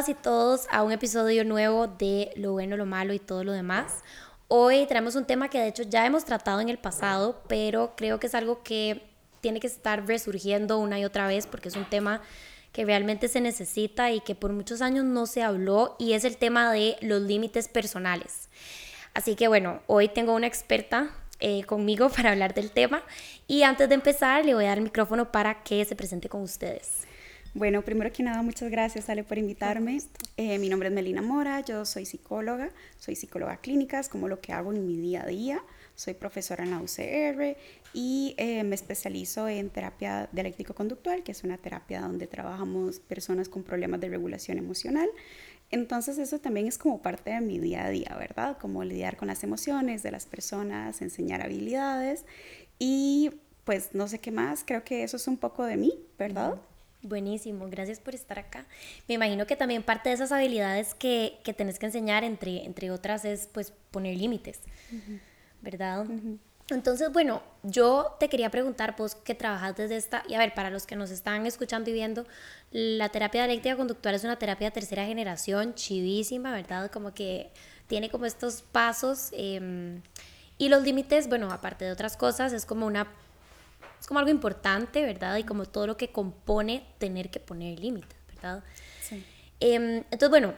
todas y todos a un episodio nuevo de Lo bueno, lo malo y todo lo demás. Hoy traemos un tema que de hecho ya hemos tratado en el pasado, pero creo que es algo que tiene que estar resurgiendo una y otra vez porque es un tema que realmente se necesita y que por muchos años no se habló y es el tema de los límites personales. Así que bueno, hoy tengo una experta eh, conmigo para hablar del tema y antes de empezar le voy a dar el micrófono para que se presente con ustedes. Bueno, primero que nada, muchas gracias, Ale, por invitarme. Eh, mi nombre es Melina Mora, yo soy psicóloga, soy psicóloga clínica, es como lo que hago en mi día a día. Soy profesora en la UCR y eh, me especializo en terapia dialéctico-conductual, que es una terapia donde trabajamos personas con problemas de regulación emocional. Entonces eso también es como parte de mi día a día, ¿verdad? Como lidiar con las emociones de las personas, enseñar habilidades y pues no sé qué más, creo que eso es un poco de mí, ¿verdad? Buenísimo, gracias por estar acá. Me imagino que también parte de esas habilidades que, que tenés que enseñar, entre, entre otras, es pues poner límites, ¿verdad? Entonces, bueno, yo te quería preguntar, vos que trabajas desde esta, y a ver, para los que nos están escuchando y viendo, la terapia dialéctica conductual es una terapia de tercera generación, chivísima, ¿verdad? Como que tiene como estos pasos em, y los límites, bueno, aparte de otras cosas, es como una es como algo importante, ¿verdad? Y como todo lo que compone tener que poner límites, ¿verdad? Sí. Em, entonces, bueno,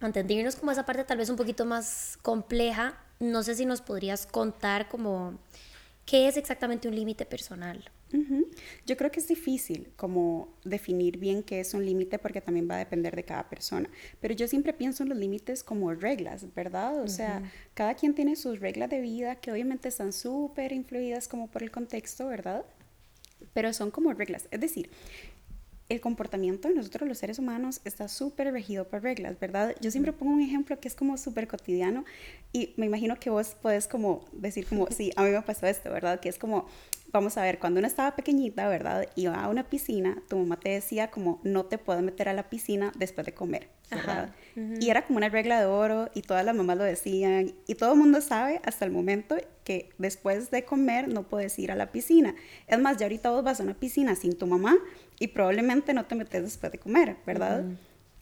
antes de irnos como esa parte tal vez un poquito más compleja, no sé si nos podrías contar como qué es exactamente un límite personal. Yo creo que es difícil como definir bien qué es un límite porque también va a depender de cada persona. Pero yo siempre pienso en los límites como reglas, ¿verdad? O sea, cada quien tiene sus reglas de vida que obviamente están súper influidas como por el contexto, ¿verdad? Pero son como reglas. Es decir, el comportamiento de nosotros los seres humanos está súper regido por reglas, ¿verdad? Yo siempre pongo un ejemplo que es como súper cotidiano y me imagino que vos puedes como decir como, sí, a mí me pasó esto, ¿verdad? Que es como, vamos a ver, cuando uno estaba pequeñita, ¿verdad? Iba a una piscina, tu mamá te decía como, no te puedes meter a la piscina después de comer, ¿verdad? Y era como una regla de oro y todas las mamás lo decían y todo el mundo sabe hasta el momento que después de comer no puedes ir a la piscina. Es más, ya ahorita vos vas a una piscina sin tu mamá y probablemente no te metes después de comer, ¿verdad?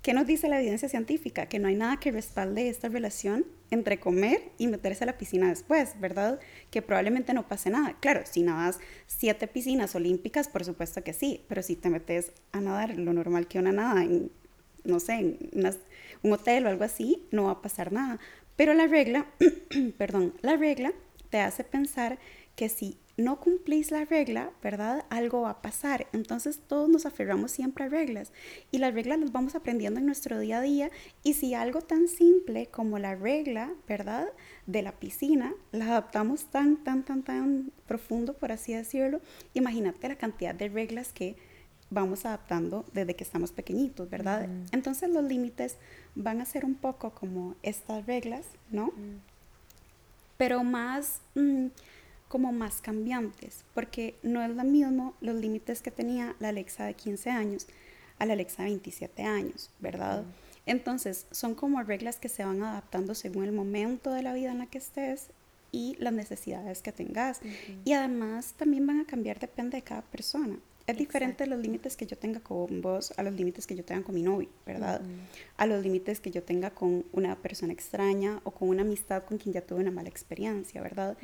¿Qué nos dice la evidencia científica? Que no hay nada que respalde esta relación entre comer y meterse a la piscina después, ¿verdad? Que probablemente no pase nada. Claro, si nadas siete piscinas olímpicas, por supuesto que sí, pero si te metes a nadar lo normal que una nada en, no sé, en un hotel o algo así, no va a pasar nada. Pero la regla, perdón, la regla te hace pensar que si no cumplís la regla, ¿verdad? Algo va a pasar. Entonces todos nos aferramos siempre a reglas y las reglas las vamos aprendiendo en nuestro día a día y si algo tan simple como la regla, ¿verdad? De la piscina, la adaptamos tan, tan, tan, tan profundo, por así decirlo, imagínate la cantidad de reglas que vamos adaptando desde que estamos pequeñitos, ¿verdad? Entonces los límites van a ser un poco como estas reglas, ¿no? Pero más... Mm, como más cambiantes, porque no es lo mismo los límites que tenía la Alexa de 15 años a la Alexa de 27 años, ¿verdad? Entonces, son como reglas que se van adaptando según el momento de la vida en la que estés y las necesidades que tengas. Y además también van a cambiar, depende de cada persona. Es diferente los límites que yo tenga con vos a los límites que yo tenga con mi novio, ¿verdad? A los límites que yo tenga con una persona extraña o con una amistad con quien ya tuve una mala experiencia, ¿verdad?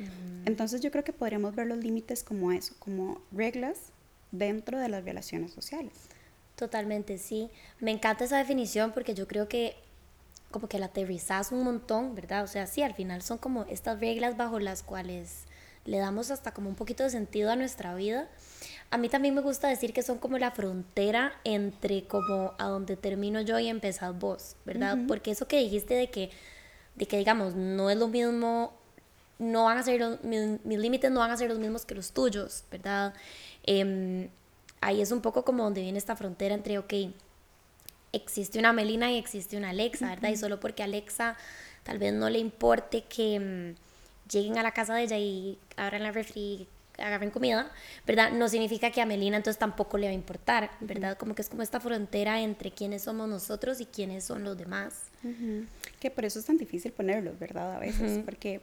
Entonces yo creo que podríamos ver los límites como eso, como reglas dentro de las relaciones sociales. Totalmente, sí. Me encanta esa definición porque yo creo que como que la aterrizas un montón, ¿verdad? O sea, sí, al final son como estas reglas bajo las cuales le damos hasta como un poquito de sentido a nuestra vida a mí también me gusta decir que son como la frontera entre como a donde termino yo y empezás vos, ¿verdad? Porque eso que dijiste de que, de que digamos, no es lo mismo, no van a ser los, mis, límites no van a ser los mismos que los tuyos, ¿verdad? Em, ahí es un poco como donde viene esta frontera entre, ok, existe una Melina y existe una Alexa, ¿verdad? Y solo porque Alexa tal vez no le importe que lleguen a la casa de ella y abran la refri agarren comida, ¿verdad? No significa que a Melina entonces tampoco le va a importar, ¿verdad? Como que es como esta frontera entre quiénes somos nosotros y quiénes son los demás. Que por eso es tan difícil ponerlos, ¿verdad? A veces, porque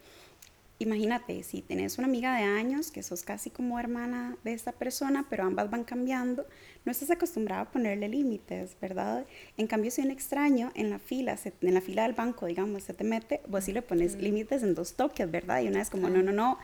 imagínate, si tenés una amiga de años, que sos casi como hermana de esta persona, pero ambas van cambiando, no estás acostumbrada a ponerle límites, ¿verdad? En cambio, si un extraño en la fila, en la fila del banco, digamos, se te mete, vos sí le pones límites en dos toques, ¿verdad? Y una vez como, no, no, no,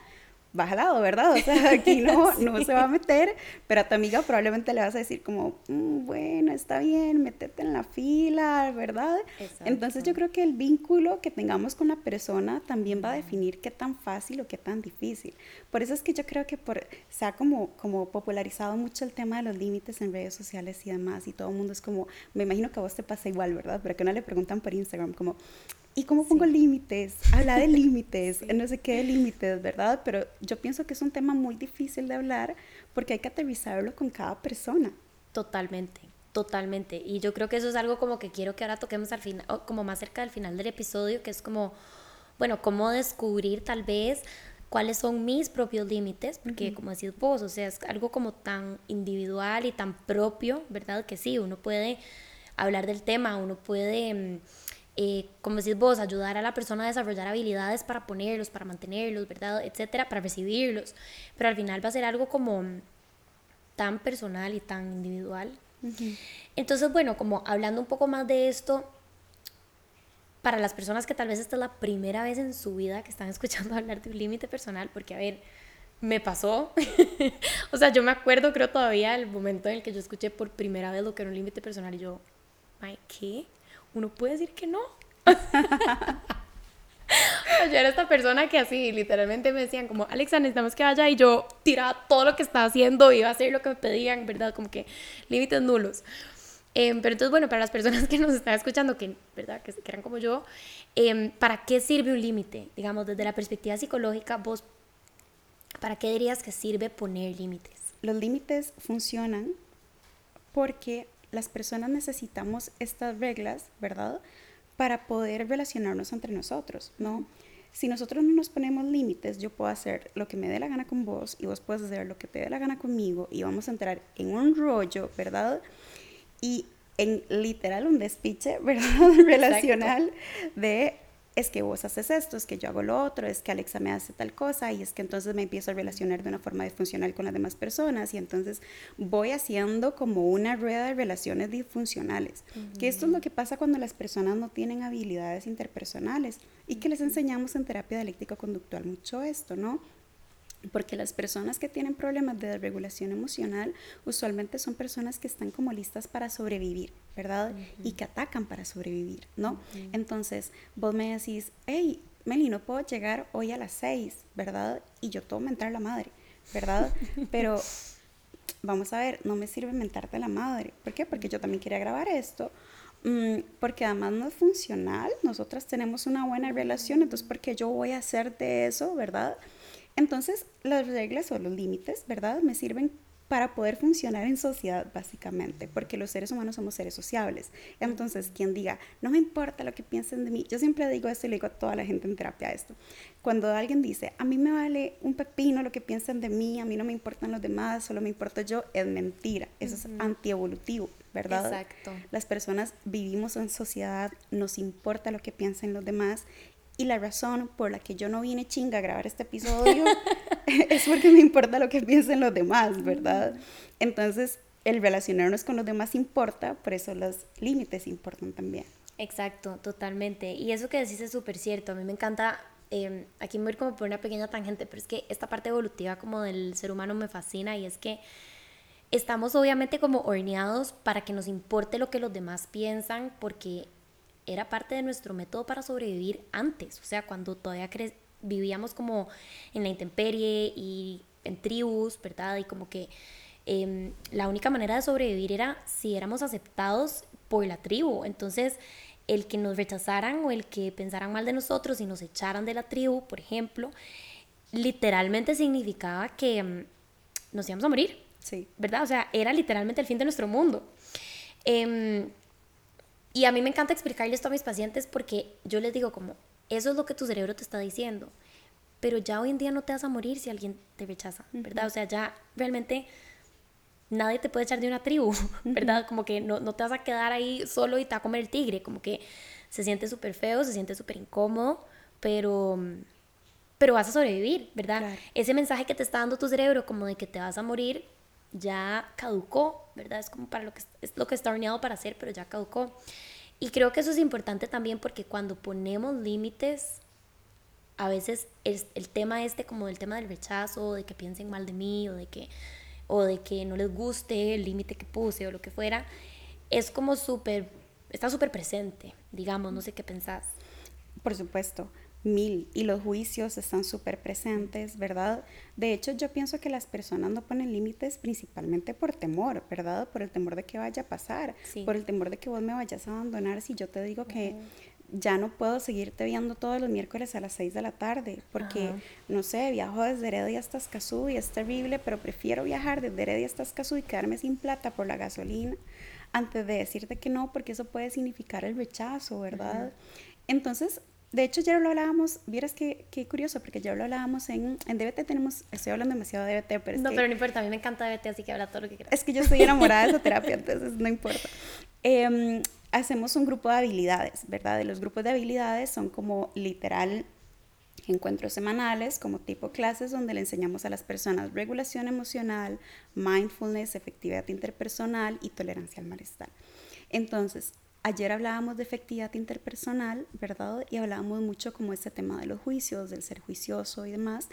baja lado, ¿verdad? O sea, aquí no, no se va a meter, pero a tu amiga probablemente le vas a decir como, mm, bueno, está bien, métete en la fila, ¿verdad? Entonces yo creo que el vínculo que tengamos con la persona también va a definir qué tan fácil o qué tan difícil. Por eso es que yo creo que por, se ha como, como popularizado mucho el tema de los límites en redes sociales y demás, y todo el mundo es como, me imagino que a vos te pasa igual, ¿verdad? Pero que no le preguntan por Instagram como, ¿Y cómo pongo límites? Habla de límites, no sé qué de límites, ¿verdad? Pero yo pienso que es un tema muy difícil de hablar porque hay que aterrizarlo con cada persona. Totalmente, totalmente. Y yo creo que eso es algo como que quiero que ahora toquemos al final, como más cerca del final del episodio, que es como, bueno, cómo descubrir tal vez cuáles son mis propios límites, porque como decís vos, o sea, es algo como tan individual y tan propio, ¿verdad? Que sí, uno puede hablar del tema, uno puede mm, eh, como decís vos, ayudar a la persona a desarrollar habilidades para ponerlos, para mantenerlos, ¿verdad? Etcétera, para recibirlos. Pero al final va a ser algo como tan personal y tan individual. Entonces, bueno, como hablando un poco más de esto, para las personas que tal vez esta es la primera vez en su vida que están escuchando hablar de un límite personal, porque a ver, me pasó. o sea, yo me acuerdo, creo todavía, el momento en el que yo escuché por primera vez lo que era un límite personal y yo, ¿qué? Uno puede decir que no. yo era esta persona que así, literalmente me decían como, Alexa, necesitamos que vaya y yo tiraba todo lo que estaba haciendo, iba a hacer lo que me pedían, ¿verdad? Como que límites nulos. Em, pero entonces, bueno, para las personas que nos están escuchando, que, ¿verdad? Que, eran como yo, em, ¿para qué sirve un límite? Digamos, desde la perspectiva psicológica, vos, ¿para qué dirías que sirve poner límites? Los límites funcionan porque las personas necesitamos estas reglas, ¿verdad? Para poder relacionarnos entre nosotros, ¿no? Si nosotros no nos ponemos límites, yo puedo hacer lo que me dé la gana con vos y vos puedes hacer lo que te dé la gana conmigo y vamos a entrar en un rollo, ¿verdad? Y en literal un despiche, ¿verdad? Relacional de es que vos haces esto, es que yo hago lo otro, es que Alexa me hace tal cosa y es que entonces me empiezo a relacionar de una forma disfuncional con las demás personas y entonces voy haciendo como una rueda de relaciones disfuncionales. Que esto es lo que pasa cuando las personas no tienen habilidades interpersonales y que les enseñamos en terapia dialéctica conductual mucho esto, ¿no? Porque las personas que tienen problemas de desregulación emocional usualmente son personas que están como listas para sobrevivir, ¿verdad? Y que atacan para sobrevivir, ¿no? Entonces, vos me decís, hey, Meli, no puedo llegar hoy a las seis, ¿verdad? Y yo todo mentar la madre, ¿verdad? Pero vamos a ver, no me sirve mentarte la madre. ¿Por qué? Porque yo también quería grabar esto. Mm, porque además no es funcional, nosotras tenemos una buena relación, entonces, ¿por qué yo voy a hacer de eso, verdad? Entonces, las reglas o los límites, ¿verdad? Me sirven para poder funcionar en sociedad, básicamente, porque los seres humanos somos seres sociables. Entonces, quien diga, no me importa lo que piensen de mí, yo siempre digo esto y le digo a toda la gente en terapia esto. Cuando alguien dice, a mí me vale un pepino lo que piensen de mí, a mí no me importan los demás, solo me importa yo, es mentira. Eso es antievolutivo, ¿verdad? Exacto. Las personas vivimos en sociedad, nos importa lo que piensen los demás y la razón por la que yo no vine chinga a grabar este episodio es porque me importa lo que piensen los demás, ¿verdad? Entonces, el relacionarnos con los demás importa, por eso los límites importan también. Exacto, totalmente. Y eso que decís es súper cierto. A mí me encanta, em, aquí me voy como por una pequeña tangente, pero es que esta parte evolutiva como del ser humano me fascina y es que estamos obviamente como horneados para que nos importe lo que los demás piensan, porque era parte de nuestro método para sobrevivir antes, o sea, cuando todavía vivíamos como en la intemperie y en tribus, ¿verdad? Y como que em, la única manera de sobrevivir era si éramos aceptados por la tribu. Entonces, el que nos rechazaran o el que pensaran mal de nosotros y nos echaran de la tribu, por ejemplo, literalmente significaba que em, nos íbamos a morir. Sí. ¿Verdad? O sea, era literalmente el fin de nuestro mundo. Eh, y a mí me encanta explicarle esto a mis pacientes porque yo les digo como, eso es lo que tu cerebro te está diciendo, pero ya hoy en día no te vas a morir si alguien te rechaza, ¿verdad? O sea, ya realmente nadie te puede echar de una tribu, ¿verdad? Como que no, no, te vas a quedar ahí solo y te va a comer el tigre, como que se siente súper feo, se siente súper incómodo, pero, pero vas a sobrevivir, ¿verdad? Ese mensaje que te está dando tu cerebro como de que te vas a morir ya caducó, ¿verdad? Es como para lo que es lo que está horneado para hacer, pero ya caducó. Y creo que eso es importante también porque cuando ponemos límites, a veces el, el tema este como el tema del rechazo, de que piensen mal de mí o de que o de que no les guste el límite que puse o lo que fuera, es como súper, está súper presente, digamos, no sé qué pensás. Por supuesto mil y los juicios están súper presentes, ¿verdad? De hecho, yo pienso que las personas no ponen límites principalmente por temor, ¿verdad? Por el temor de que vaya a pasar, por el temor de que vos me vayas a abandonar si yo te digo que ya no puedo seguirte viendo todos los miércoles a las 6 de la tarde, porque, no sé, viajo desde Heredia hasta Escazú y es terrible, pero prefiero viajar desde Heredia hasta Escazú y quedarme sin plata por la gasolina antes de decirte que no, porque eso puede significar el rechazo, ¿verdad? Entonces, de hecho, ya lo hablábamos, vieras qué, qué curioso, porque ya lo hablábamos en, en DBT, tenemos, estoy hablando demasiado de DBT, pero No, pero no importa, a mí me encanta DBT, así que habla todo lo que quieras. Es que yo estoy enamorada de esa terapia, entonces no importa. Em, hacemos un grupo de habilidades, ¿verdad? De los grupos de habilidades son como literal encuentros semanales, como tipo clases, donde le enseñamos a las personas regulación emocional, mindfulness, efectividad interpersonal y tolerancia al malestar. Entonces, Ayer hablábamos de efectividad interpersonal, ¿verdad? Y hablábamos mucho como este tema de los juicios, del ser juicioso y demás.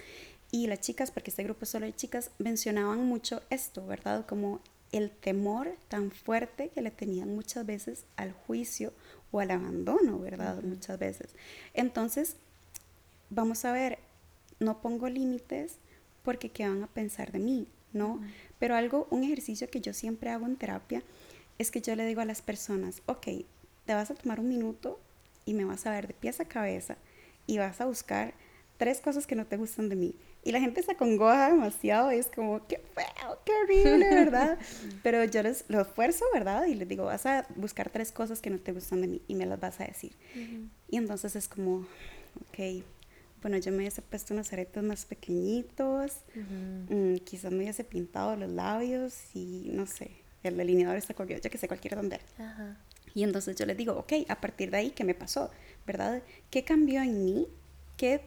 Y las chicas, porque este grupo es solo de chicas, mencionaban mucho esto, ¿verdad? Como el temor tan fuerte que le tenían muchas veces al juicio o al abandono, ¿verdad? Muchas veces. Entonces, vamos a ver, no pongo límites porque qué van a pensar de mí, ¿no? Pero algo, un ejercicio que yo siempre hago en terapia es que yo le digo a las personas, ok, te vas a tomar un minuto y me vas a ver de pies a cabeza y vas a buscar tres cosas que no te gustan de mí. Y la gente se acongoja demasiado y es como, qué feo, qué horrible, ¿verdad? Pero yo les lo esfuerzo, ¿verdad? Y les digo, vas a buscar tres cosas que no te gustan de mí y me las vas a decir. Y entonces es como, ok, bueno, yo me hubiese puesto unos aretes más pequeñitos, mm, quizás me hubiese pintado los labios y no sé, el delineador está cualquier, ya que sé, cualquier donde. Y entonces yo le digo, ok, a partir de ahí, ¿qué me pasó? ¿Verdad? ¿Qué cambió en mí? ¿Qué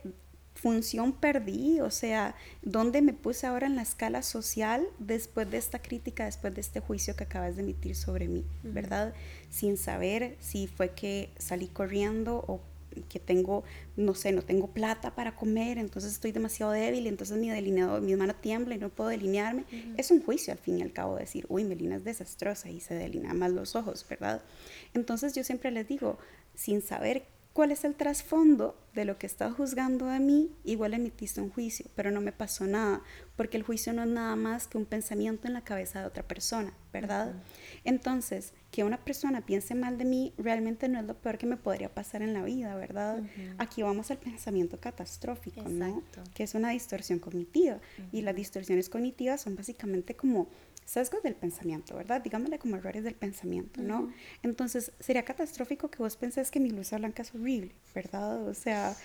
función perdí? O sea, ¿dónde me puse ahora en la escala social después de esta crítica, después de este juicio que acabas de emitir sobre mí? ¿Verdad? Sin saber si fue que salí corriendo o que tengo, no sé, no tengo plata para comer, entonces estoy demasiado débil, entonces mi delineado, mi mano tiembla y no puedo delinearme. Es un juicio al fin y al cabo decir, uy, Melina es desastrosa y se delinea más los ojos, ¿verdad? Entonces yo siempre les digo, sin saber cuál es el trasfondo de lo que estás juzgando de mí, igual emitiste un juicio, pero no me pasó nada, porque el juicio no es nada más que un pensamiento en la cabeza de otra persona, ¿verdad? Entonces, que una persona piense mal de mí realmente no es lo peor que me podría pasar en la vida, ¿verdad? Aquí vamos al pensamiento catastrófico, ¿no? Que es una distorsión cognitiva. Y las distorsiones cognitivas son básicamente como sesgos del pensamiento, ¿verdad? Digámosle como errores del pensamiento, ¿no? Entonces, sería catastrófico que vos pensés que mi luz blanca es horrible, ¿verdad? O sea,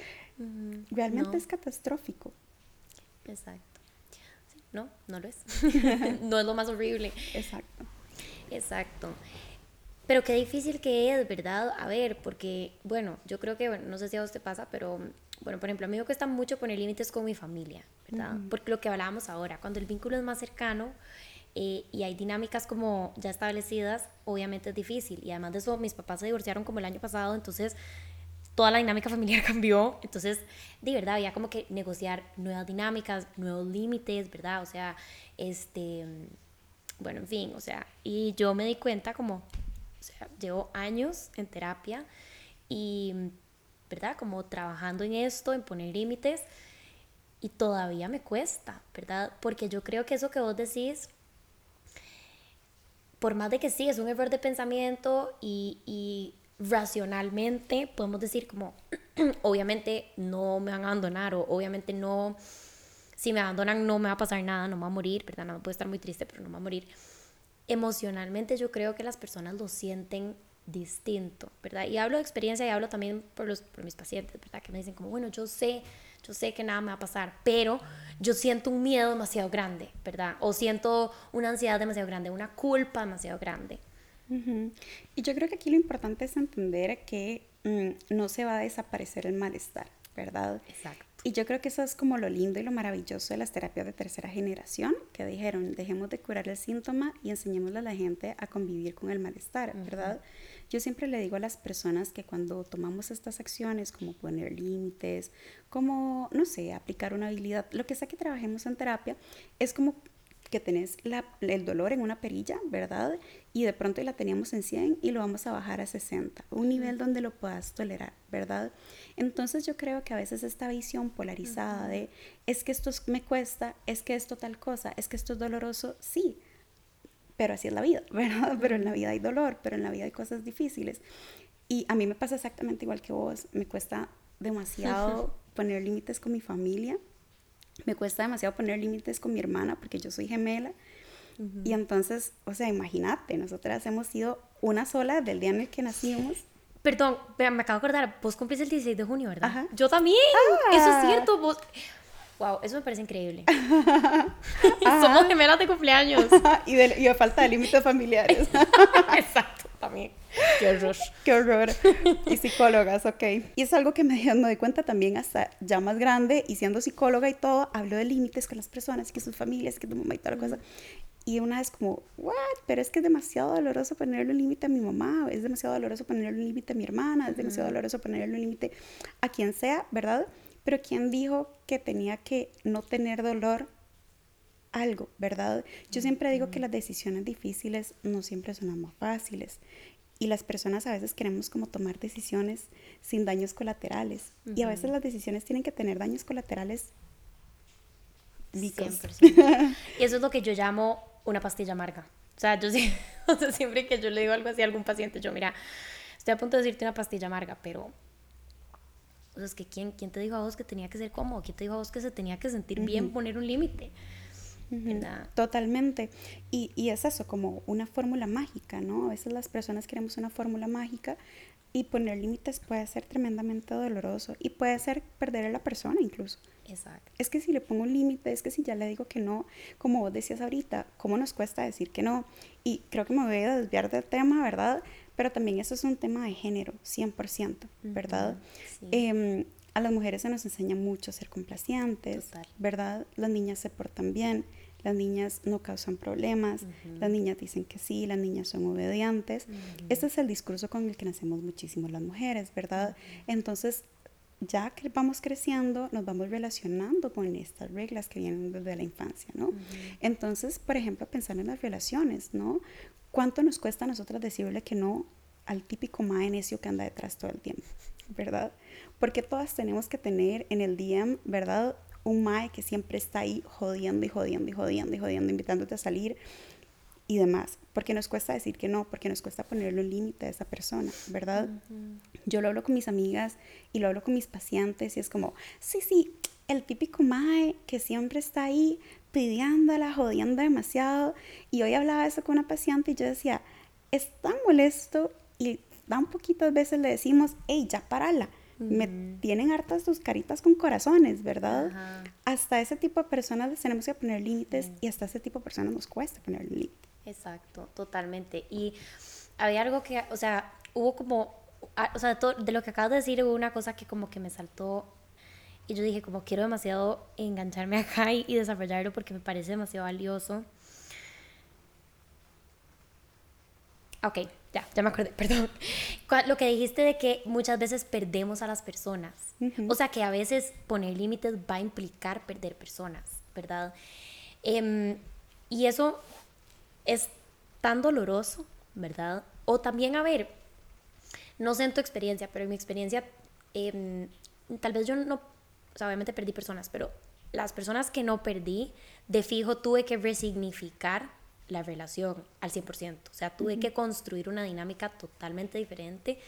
realmente es catastrófico. Exacto. no, no lo es. no es lo más horrible. Exacto. Exacto. Pero qué difícil que es, ¿verdad? A ver, porque, bueno, yo creo que, bueno, no sé si a vos te pasa, pero, bueno, por ejemplo, a mí me cuesta mucho poner límites con mi familia, ¿verdad? Porque lo que hablábamos ahora, cuando el vínculo es más cercano eh, y hay dinámicas como ya establecidas, obviamente es difícil. Y además de eso, mis papás se divorciaron como el año pasado, entonces toda la dinámica familiar cambió. Entonces, de verdad, había como que negociar nuevas dinámicas, nuevos límites, ¿verdad? O sea, este, bueno, en fin, o sea, y yo me di cuenta como o sea, llevo años en terapia y, ¿verdad? Como trabajando en esto, en poner límites y todavía me cuesta, ¿verdad? Porque yo creo que eso que vos decís, por más de que sí, es un error de pensamiento y, y racionalmente podemos decir como, obviamente no me van a abandonar o obviamente no, si me abandonan no me va a pasar nada, no me va a morir, ¿verdad? No puedo estar muy triste, pero no me va a morir emocionalmente yo creo que las personas lo sienten distinto, ¿verdad? Y hablo de experiencia y hablo también por, los, por mis pacientes, ¿verdad? Que me dicen como, bueno, yo sé, yo sé que nada me va a pasar, pero yo siento un miedo demasiado grande, ¿verdad? O siento una ansiedad demasiado grande, una culpa demasiado grande. Y yo creo que aquí lo importante es entender que mm, no se va a desaparecer el malestar, ¿verdad? Exacto. Y yo creo que eso es como lo lindo y lo maravilloso de las terapias de tercera generación, que dijeron, dejemos de curar el síntoma y enseñémosle a la gente a convivir con el malestar, ¿verdad? Yo siempre le digo a las personas que cuando tomamos estas acciones, como poner límites, como, no sé, aplicar una habilidad, lo que sea que trabajemos en terapia, es como que tenés la, el dolor en una perilla, ¿verdad? Y de pronto la teníamos en 100 y lo vamos a bajar a 60, un nivel donde lo puedas tolerar, ¿verdad? Entonces yo creo que a veces esta visión polarizada de es que esto me cuesta, es que esto tal cosa, es que esto es doloroso, sí, pero así es la vida, ¿verdad? Pero en la vida hay dolor, pero en la vida hay cosas difíciles. Y a mí me pasa exactamente igual que vos, me cuesta demasiado poner límites con mi familia me cuesta demasiado poner límites con mi hermana porque yo soy gemela. Y entonces, o sea, imagínate, nosotras hemos sido una sola del día en el que nacimos. Perdón, me acabo de acordar, vos cumplís el 16 de junio, ¿verdad? Ajá. Yo también. Eso es ah. cierto, vos... Wow, eso me parece increíble. Somos gemelas de cumpleaños. y, de, y falta de límites familiares. Exacto, también. Qué horror. Qué horror. Y psicólogas, ok. Y es algo que me, me doy cuenta también hasta ya más grande y siendo psicóloga y todo, hablo de límites con las personas, que sus familias, que tu mamá y toda la cosa. Y una vez como, what? Pero es que es demasiado doloroso ponerle un límite a mi mamá, es demasiado doloroso ponerle un límite a mi hermana, es demasiado doloroso ponerle un límite a quien sea, ¿verdad? Pero ¿quién dijo que tenía que no tener dolor algo, ¿verdad? Yo siempre digo que las decisiones difíciles no siempre son más fáciles. Y las personas a veces queremos como tomar decisiones sin daños colaterales. Y a veces las decisiones tienen que tener daños colaterales. 100%. y eso es lo que yo llamo una pastilla amarga. O sea, yo siempre que yo le digo algo así a algún paciente, yo, mira, estoy a punto de decirte una pastilla amarga, pero o sea, es que ¿quién, ¿quién te dijo a vos que tenía que ser cómodo? ¿Quién te dijo a vos que se tenía que sentir bien poner un límite? Totalmente. Y, y, es eso, como una fórmula mágica, ¿no? A veces las personas queremos una fórmula mágica y poner límites puede ser tremendamente doloroso y puede ser perder a la persona incluso. Exacto. Es que si le pongo un límite, es que si ya le digo que no, como vos decías ahorita, ¿cómo nos cuesta decir que no? Y creo que me voy a desviar del tema, ¿verdad? Pero también eso es un tema de género, 100%, ¿verdad? Em, a las mujeres se nos enseña mucho a ser complacientes, ¿verdad? Las niñas se portan bien, las niñas no causan problemas, las niñas dicen que sí, las niñas son obedientes. Este es el discurso con el que nacemos muchísimo las mujeres, ¿verdad? Entonces, ya que vamos creciendo, nos vamos relacionando con estas reglas que vienen desde la infancia, ¿no? Entonces, por ejemplo, pensar en las relaciones, ¿no? ¿Cuánto nos cuesta a nosotras decirle que no al típico mae necio que anda detrás todo el tiempo, ¿verdad? Porque todas tenemos que tener en el DM, ¿verdad? Un mae que siempre está ahí jodiendo y jodiendo y jodiendo y jodiendo, invitándote a salir y demás. Porque nos cuesta decir que no, porque nos cuesta ponerle un límite a esa persona, ¿verdad? Yo lo hablo con mis amigas y lo hablo con mis pacientes y es como, sí, sí, el típico mae que siempre está ahí pidiéndola, jodiendo demasiado. Y hoy hablaba eso con una paciente y yo decía, es tan molesto y tan poquitas veces le decimos, hey, ya parala. Me tienen hartas tus caritas con corazones, ¿verdad? Hasta ese tipo de personas les tenemos que poner límites y hasta ese tipo de personas nos cuesta poner límites. Exacto, totalmente. Y había algo que, o sea, hubo como, o sea, de lo que acabas de decir, hubo una cosa que como que me saltó y yo dije, como quiero demasiado engancharme acá y, desarrollarlo porque me parece demasiado valioso. Ok, ya, ya me acordé, perdón. Lo que dijiste de que muchas veces perdemos a las personas. O sea, que a veces poner límites va a implicar perder personas, ¿verdad? Em, y eso es tan doloroso, ¿verdad? O también, a ver, no sé en tu experiencia, pero en mi experiencia, em, tal vez yo no o sea, obviamente perdí personas, pero las personas que no perdí, de fijo tuve que resignificar la relación al 100%. O sea, tuve que construir una dinámica totalmente diferente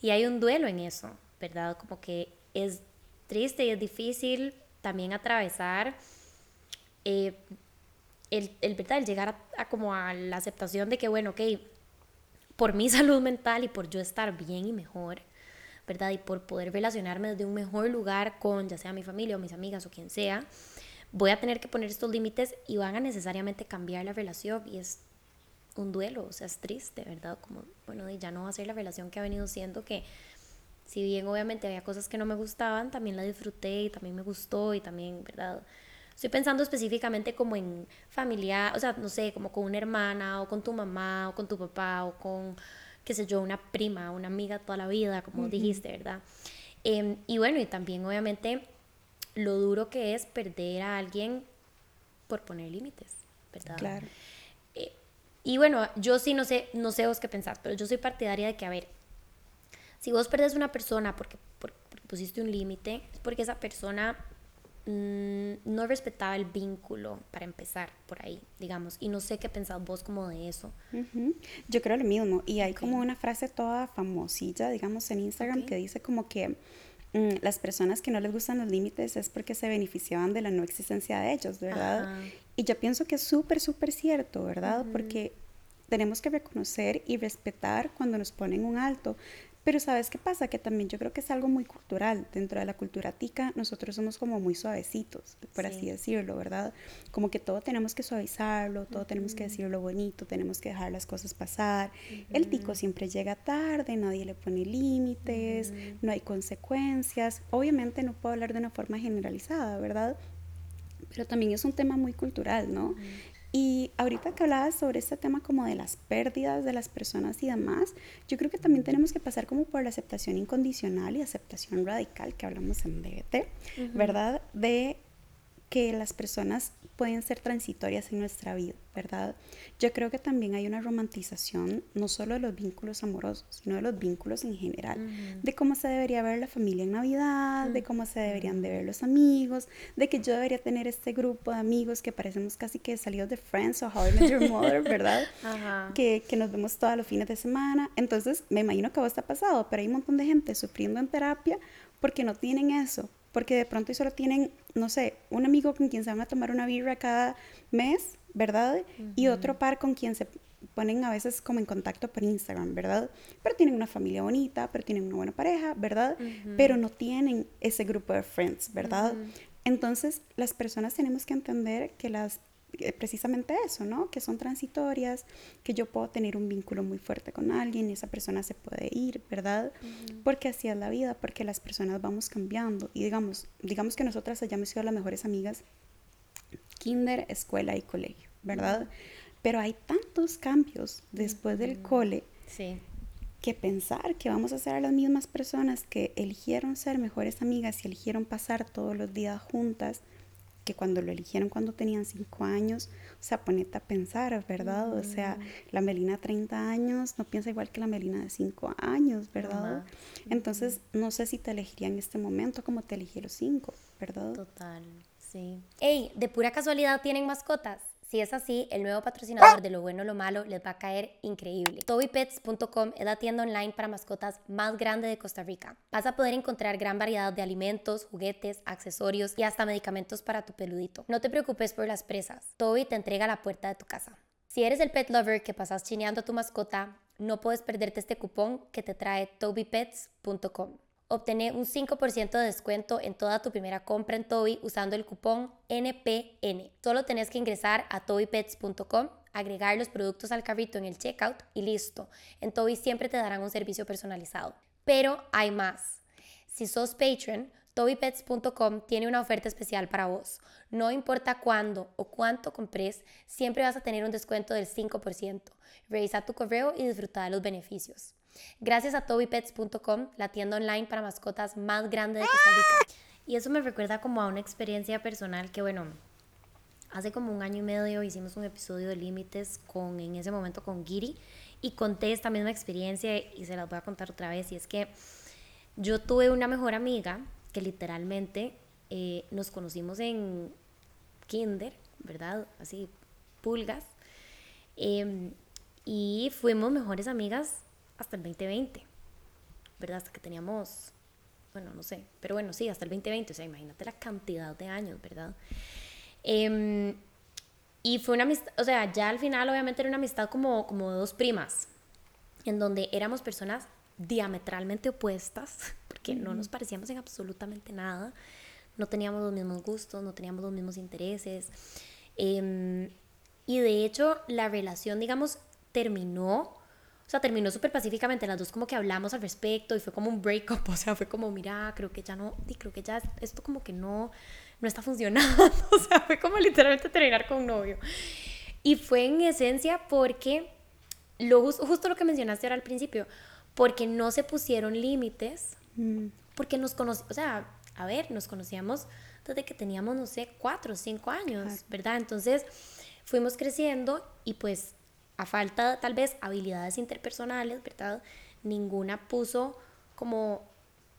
y hay un duelo en eso, ¿verdad? Como que es triste y es difícil también atravesar eh, el, el, ¿verdad? el llegar a, como a la aceptación de que, bueno, ok, por mi salud mental y por yo estar bien y mejor, ¿verdad? Y por poder relacionarme desde un mejor lugar con ya sea mi familia o mis amigas o quien sea, voy a tener que poner estos límites y van a necesariamente cambiar la relación y es un duelo, o sea, es triste, ¿verdad? Como, bueno, ya no va a ser la relación que ha venido siendo que si bien obviamente había cosas que no me gustaban, también la disfruté y también me gustó y también, ¿verdad? Estoy pensando específicamente como en familia, o sea, no sé, como con una hermana o con tu mamá o con tu papá o con, qué sé yo, una prima, una amiga toda la vida, como dijiste, ¿verdad? Em, y bueno, y también obviamente lo duro que es perder a alguien por poner límites, ¿verdad? Claro. Eh, y bueno, yo sí no sé, no sé vos qué pensar, pero yo soy partidaria de que, a ver, si vos perdés una persona porque, porque pusiste un límite, es porque esa persona mm, no respetaba el vínculo para empezar por ahí, digamos. Y no sé qué pensás vos como de eso. Yo creo lo mismo. Y hay como una frase toda famosilla, digamos, en Instagram que dice como que las personas que no les gustan los límites es porque se beneficiaban de la no existencia de ellos, ¿verdad? Y yo pienso que es súper, súper cierto, ¿verdad? Porque tenemos que reconocer y respetar cuando nos ponen un alto. Pero ¿sabes qué pasa? Que también yo creo que es algo muy cultural. Dentro de la cultura tica, nosotros somos como muy suavecitos, por así decirlo, ¿verdad? Como que todo tenemos que suavizarlo, todo tenemos que decirlo bonito, tenemos que dejar las cosas pasar. El tico siempre llega tarde, nadie le pone límites, no hay consecuencias. Obviamente no puedo hablar de una forma generalizada, ¿verdad? Pero también es un tema muy cultural, ¿no? Y ahorita que hablabas sobre este tema como de las pérdidas de las personas y demás, yo creo que también tenemos que pasar como por la aceptación incondicional y aceptación radical que hablamos en DBT, ¿verdad? De que las personas pueden ser transitorias en nuestra vida, ¿verdad? Yo creo que también hay una romantización no solo de los vínculos amorosos, sino de los vínculos en general, de cómo se debería ver la familia en Navidad, de cómo se deberían de ver los amigos, de que yo debería tener este grupo de amigos que parecemos casi que salidos de Friends o How I Met Your Mother, ¿verdad? Que, que nos vemos todos los fines de semana. Entonces, me imagino que a vos ha pasado, pero hay un montón de gente sufriendo en terapia porque no tienen eso, porque de pronto solo tienen, no sé, un amigo con quien se van a tomar una birra cada mes, ¿verdad? Y otro par con quien se ponen a veces como en contacto por Instagram, ¿verdad? Pero tienen una familia bonita, pero tienen una buena pareja, ¿verdad? Pero no tienen ese grupo de friends, ¿verdad? Entonces, las personas tenemos que entender que las precisamente eso, ¿no? Que son transitorias, que yo puedo tener un vínculo muy fuerte con alguien y esa persona se puede ir, ¿verdad? Porque así es la vida, porque las personas vamos cambiando y digamos, digamos que nosotras hayamos sido las mejores amigas kinder, escuela y colegio, ¿verdad? Pero hay tantos cambios después del cole que pensar que vamos a ser a las mismas personas que eligieron ser mejores amigas y eligieron pasar todos los días juntas, que cuando lo eligieron cuando tenían cinco años, o sea, ponete a pensar, ¿verdad? O sea, la Melina 30 años no piensa igual que la Melina de cinco años, ¿verdad? Entonces, no sé si te elegiría en este momento como te elegí los cinco, ¿verdad? Total, sí. Ey, ¿de pura casualidad tienen mascotas? Si es así, el nuevo patrocinador de Lo Bueno Lo Malo les va a caer increíble. TobyPets.com es la tienda online para mascotas más grande de Costa Rica. Vas a poder encontrar gran variedad de alimentos, juguetes, accesorios y hasta medicamentos para tu peludito. No te preocupes por las presas. Toby te entrega a la puerta de tu casa. Si eres el pet lover que pasas chineando a tu mascota, no puedes perderte este cupón que te trae tobypets.com. Obtener un 5% de descuento en toda tu primera compra en Toby usando el cupón NPN. Solo tenés que ingresar a tobypets.com, agregar los productos al carrito en el checkout y listo. En Toby siempre te darán un servicio personalizado. Pero hay más. Si sos patron, TobyPets.com tiene una oferta especial para vos. No importa cuándo o cuánto compres, siempre vas a tener un descuento del 5%. Revisa tu correo y disfruta de los beneficios. Gracias a tobypets.com, la tienda online para mascotas más grande de Costa Rica. Y eso me recuerda como a una experiencia personal que, bueno, hace como un año y medio hicimos un episodio de límites con, en ese momento con Giri, y conté esta misma experiencia y se las voy a contar otra vez. Y es que yo tuve una mejor amiga que literalmente eh, nos conocimos en kinder, ¿verdad? Así, pulgas. Em, y fuimos mejores amigas hasta el 2020, ¿verdad? Hasta que teníamos, bueno, no sé, pero bueno, sí, hasta el 2020, o sea, imagínate la cantidad de años, ¿verdad? Em, y fue una amistad, o sea, ya al final obviamente era una amistad como, como dos primas, en donde éramos personas diametralmente opuestas, porque no nos parecíamos en absolutamente nada, no teníamos los mismos gustos, no teníamos los mismos intereses. Em, y de hecho, la relación, digamos, terminó sea, terminó súper pacíficamente, las dos como que hablamos al respecto y fue como un breakup, o sea, fue como, mira, creo que ya no, creo que ya esto como que no, no está funcionando, o sea, fue como literalmente terminar con un novio. Y fue en esencia porque, lo, justo lo que mencionaste ahora al principio, porque no se pusieron límites, mm. porque nos conocíamos, o sea, a ver, nos conocíamos desde que teníamos, no sé, cuatro o cinco años, ¿verdad? Entonces fuimos creciendo y pues a falta tal vez habilidades interpersonales, ¿verdad? Ninguna puso como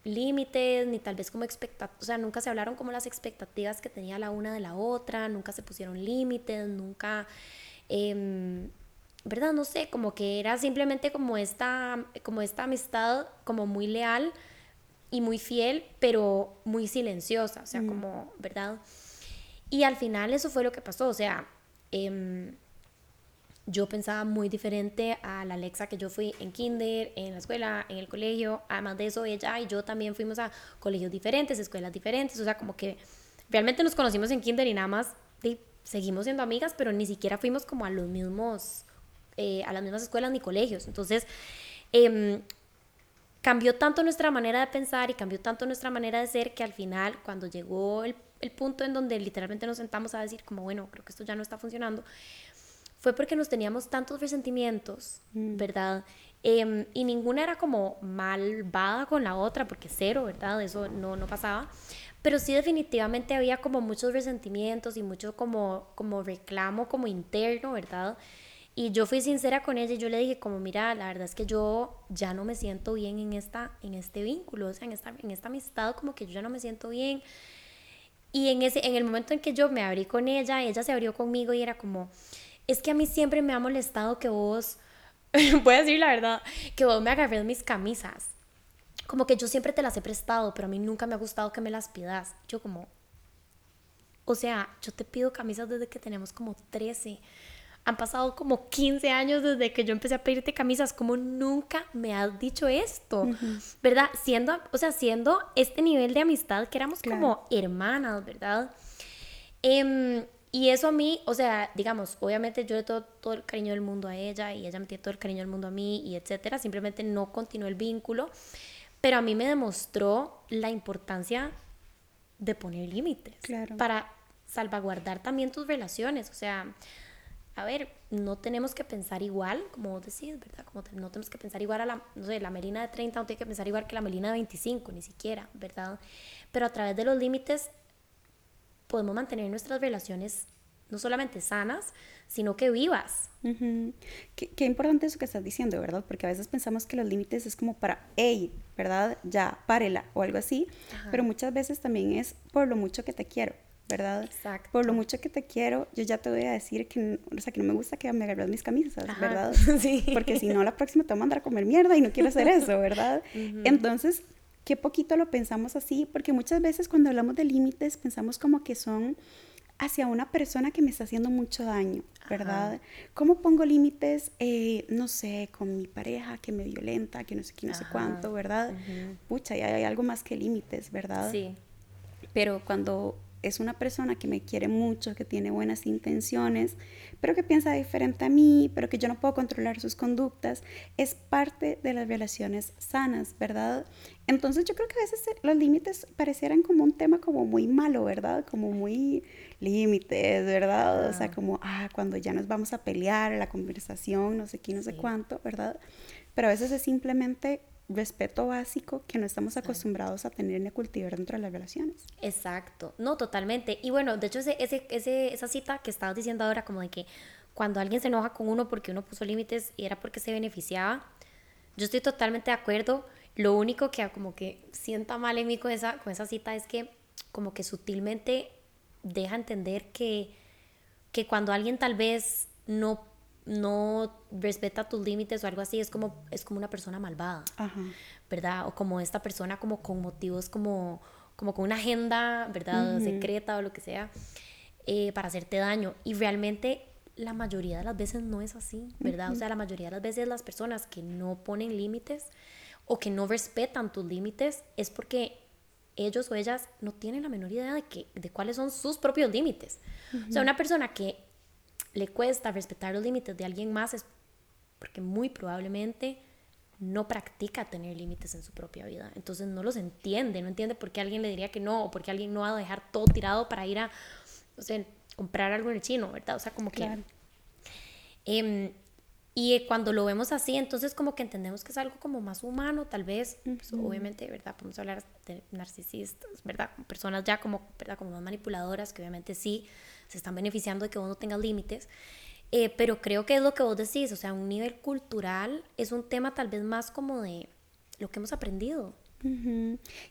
límites, ni tal vez como expectativas, o sea, nunca se hablaron como las expectativas que tenía la una de la otra, nunca se pusieron límites, nunca, em, ¿verdad? No sé, como que era simplemente como esta, como esta amistad como muy leal y muy fiel, pero muy silenciosa, o sea, mm. como, ¿verdad? Y al final eso fue lo que pasó, o sea, em, yo pensaba muy diferente a la Alexa que yo fui en kinder, en la escuela, en el colegio. Además de eso, ella y yo también fuimos a colegios diferentes, escuelas diferentes. O sea, como que realmente nos conocimos en kinder y nada más seguimos siendo amigas, pero ni siquiera fuimos como a los mismos, eh, a las mismas escuelas ni colegios. Entonces, em, cambió tanto nuestra manera de pensar y cambió tanto nuestra manera de ser que al final, cuando llegó el, el punto en donde literalmente nos sentamos a decir como, bueno, creo que esto ya no está funcionando, fue porque nos teníamos tantos resentimientos, mm. ¿verdad? Em, y ninguna era como malvada con la otra, porque cero, ¿verdad? Eso no, no pasaba. Pero sí definitivamente había como muchos resentimientos y mucho como, como reclamo como interno, ¿verdad? Y yo fui sincera con ella y yo le dije como, mira, la verdad es que yo ya no me siento bien en, esta, en este vínculo, o sea, en esta, en esta amistad, como que yo ya no me siento bien. Y en, ese, en el momento en que yo me abrí con ella, ella se abrió conmigo y era como, es que a mí siempre me ha molestado que vos, voy a decir la verdad, que vos me agarres mis camisas. Como que yo siempre te las he prestado, pero a mí nunca me ha gustado que me las pidas. Yo como, o sea, yo te pido camisas desde que tenemos como 13. Han pasado como 15 años desde que yo empecé a pedirte camisas, como nunca me has dicho esto, ¿verdad? Siendo, o sea, siendo este nivel de amistad que éramos como hermanas, ¿verdad? Eh, y eso a mí, o sea, digamos, obviamente yo le doy todo el cariño del mundo a ella y ella me tiene todo el cariño del mundo a mí y etcétera. Simplemente no continuó el vínculo. Pero a mí me demostró la importancia de poner límites para salvaguardar también tus relaciones. O sea, a ver, no tenemos que pensar igual, como vos decís, ¿verdad? Como no tenemos que pensar igual a la, no sé, la Melina de 30, no tiene que pensar igual que la Melina de 25, ni siquiera, ¿verdad? Pero a través de los límites podemos mantener nuestras relaciones no solamente sanas, sino que vivas. qué, importante eso que estás diciendo, ¿verdad? Porque a veces pensamos que los límites es como para, hey, ¿verdad? Ya, párela o algo así, pero muchas veces también es por lo mucho que te quiero. ¿verdad? Exacto. Por lo mucho que te quiero, yo ya te voy a decir que, o sea, que no me gusta que me agarres mis camisas, ¿verdad? Sí. Porque si no, la próxima te voy a mandar a comer mierda y no quiero hacer eso, ¿verdad? Entonces, qué poquito lo pensamos así, porque muchas veces cuando hablamos de límites pensamos como que son hacia una persona que me está haciendo mucho daño, ¿verdad? ¿Cómo pongo límites, eh, no sé, con mi pareja que me violenta, que no sé qué, no sé cuánto, ¿verdad? Pucha, ya hay algo más que límites, ¿verdad? Sí. Pero cuando es una persona que me quiere mucho, que tiene buenas intenciones, pero que piensa diferente a mí, pero que yo no puedo controlar sus conductas, es parte de las relaciones sanas, ¿verdad? Entonces yo creo que a veces los límites parecieran como un tema como muy malo, ¿verdad? Como muy límites, ¿verdad? O sea, como, ah, cuando ya nos vamos a pelear, la conversación, no sé qué, no sé cuánto, ¿verdad? Pero a veces es simplemente respeto básico que no estamos acostumbrados a tener ni a cultivar dentro de las relaciones. Exacto, no, totalmente. Y bueno, de hecho, ese, ese, esa cita que estabas diciendo ahora, como de que cuando alguien se enoja con uno porque uno puso límites y era porque se beneficiaba, yo estoy totalmente de acuerdo. Lo único que como que sienta mal en mí con esa, con esa cita es que como que sutilmente deja entender que, que cuando alguien tal vez no no respeta tus límites o algo así, es como, es como una persona malvada, ¿verdad? O como esta persona como con motivos como, como con una agenda, ¿verdad? Secreta o lo que sea, eh, para hacerte daño. Y realmente la mayoría de las veces no es así, ¿verdad? O sea, la mayoría de las veces las personas que no ponen límites o que no respetan tus límites es porque ellos o ellas no tienen la menor idea de, que, de cuáles son sus propios límites. O sea, una persona que le cuesta respetar los límites de alguien más es porque muy probablemente no practica tener límites en su propia vida. Entonces no los entiende, no entiende por qué alguien le diría que no, o por qué alguien no va a dejar todo tirado para ir a, o sea, comprar algo en el chino, ¿verdad? O sea, como que... Em, y cuando lo vemos así, entonces como que entendemos que es algo como más humano, tal vez, pues, obviamente, ¿verdad? Podemos hablar de narcisistas, ¿verdad? Personas ya como, ¿verdad? Como más manipuladoras, que obviamente sí se están beneficiando de que uno tenga límites. Eh, pero creo que es lo que vos decís, o sea, un nivel cultural es un tema tal vez más como de lo que hemos aprendido.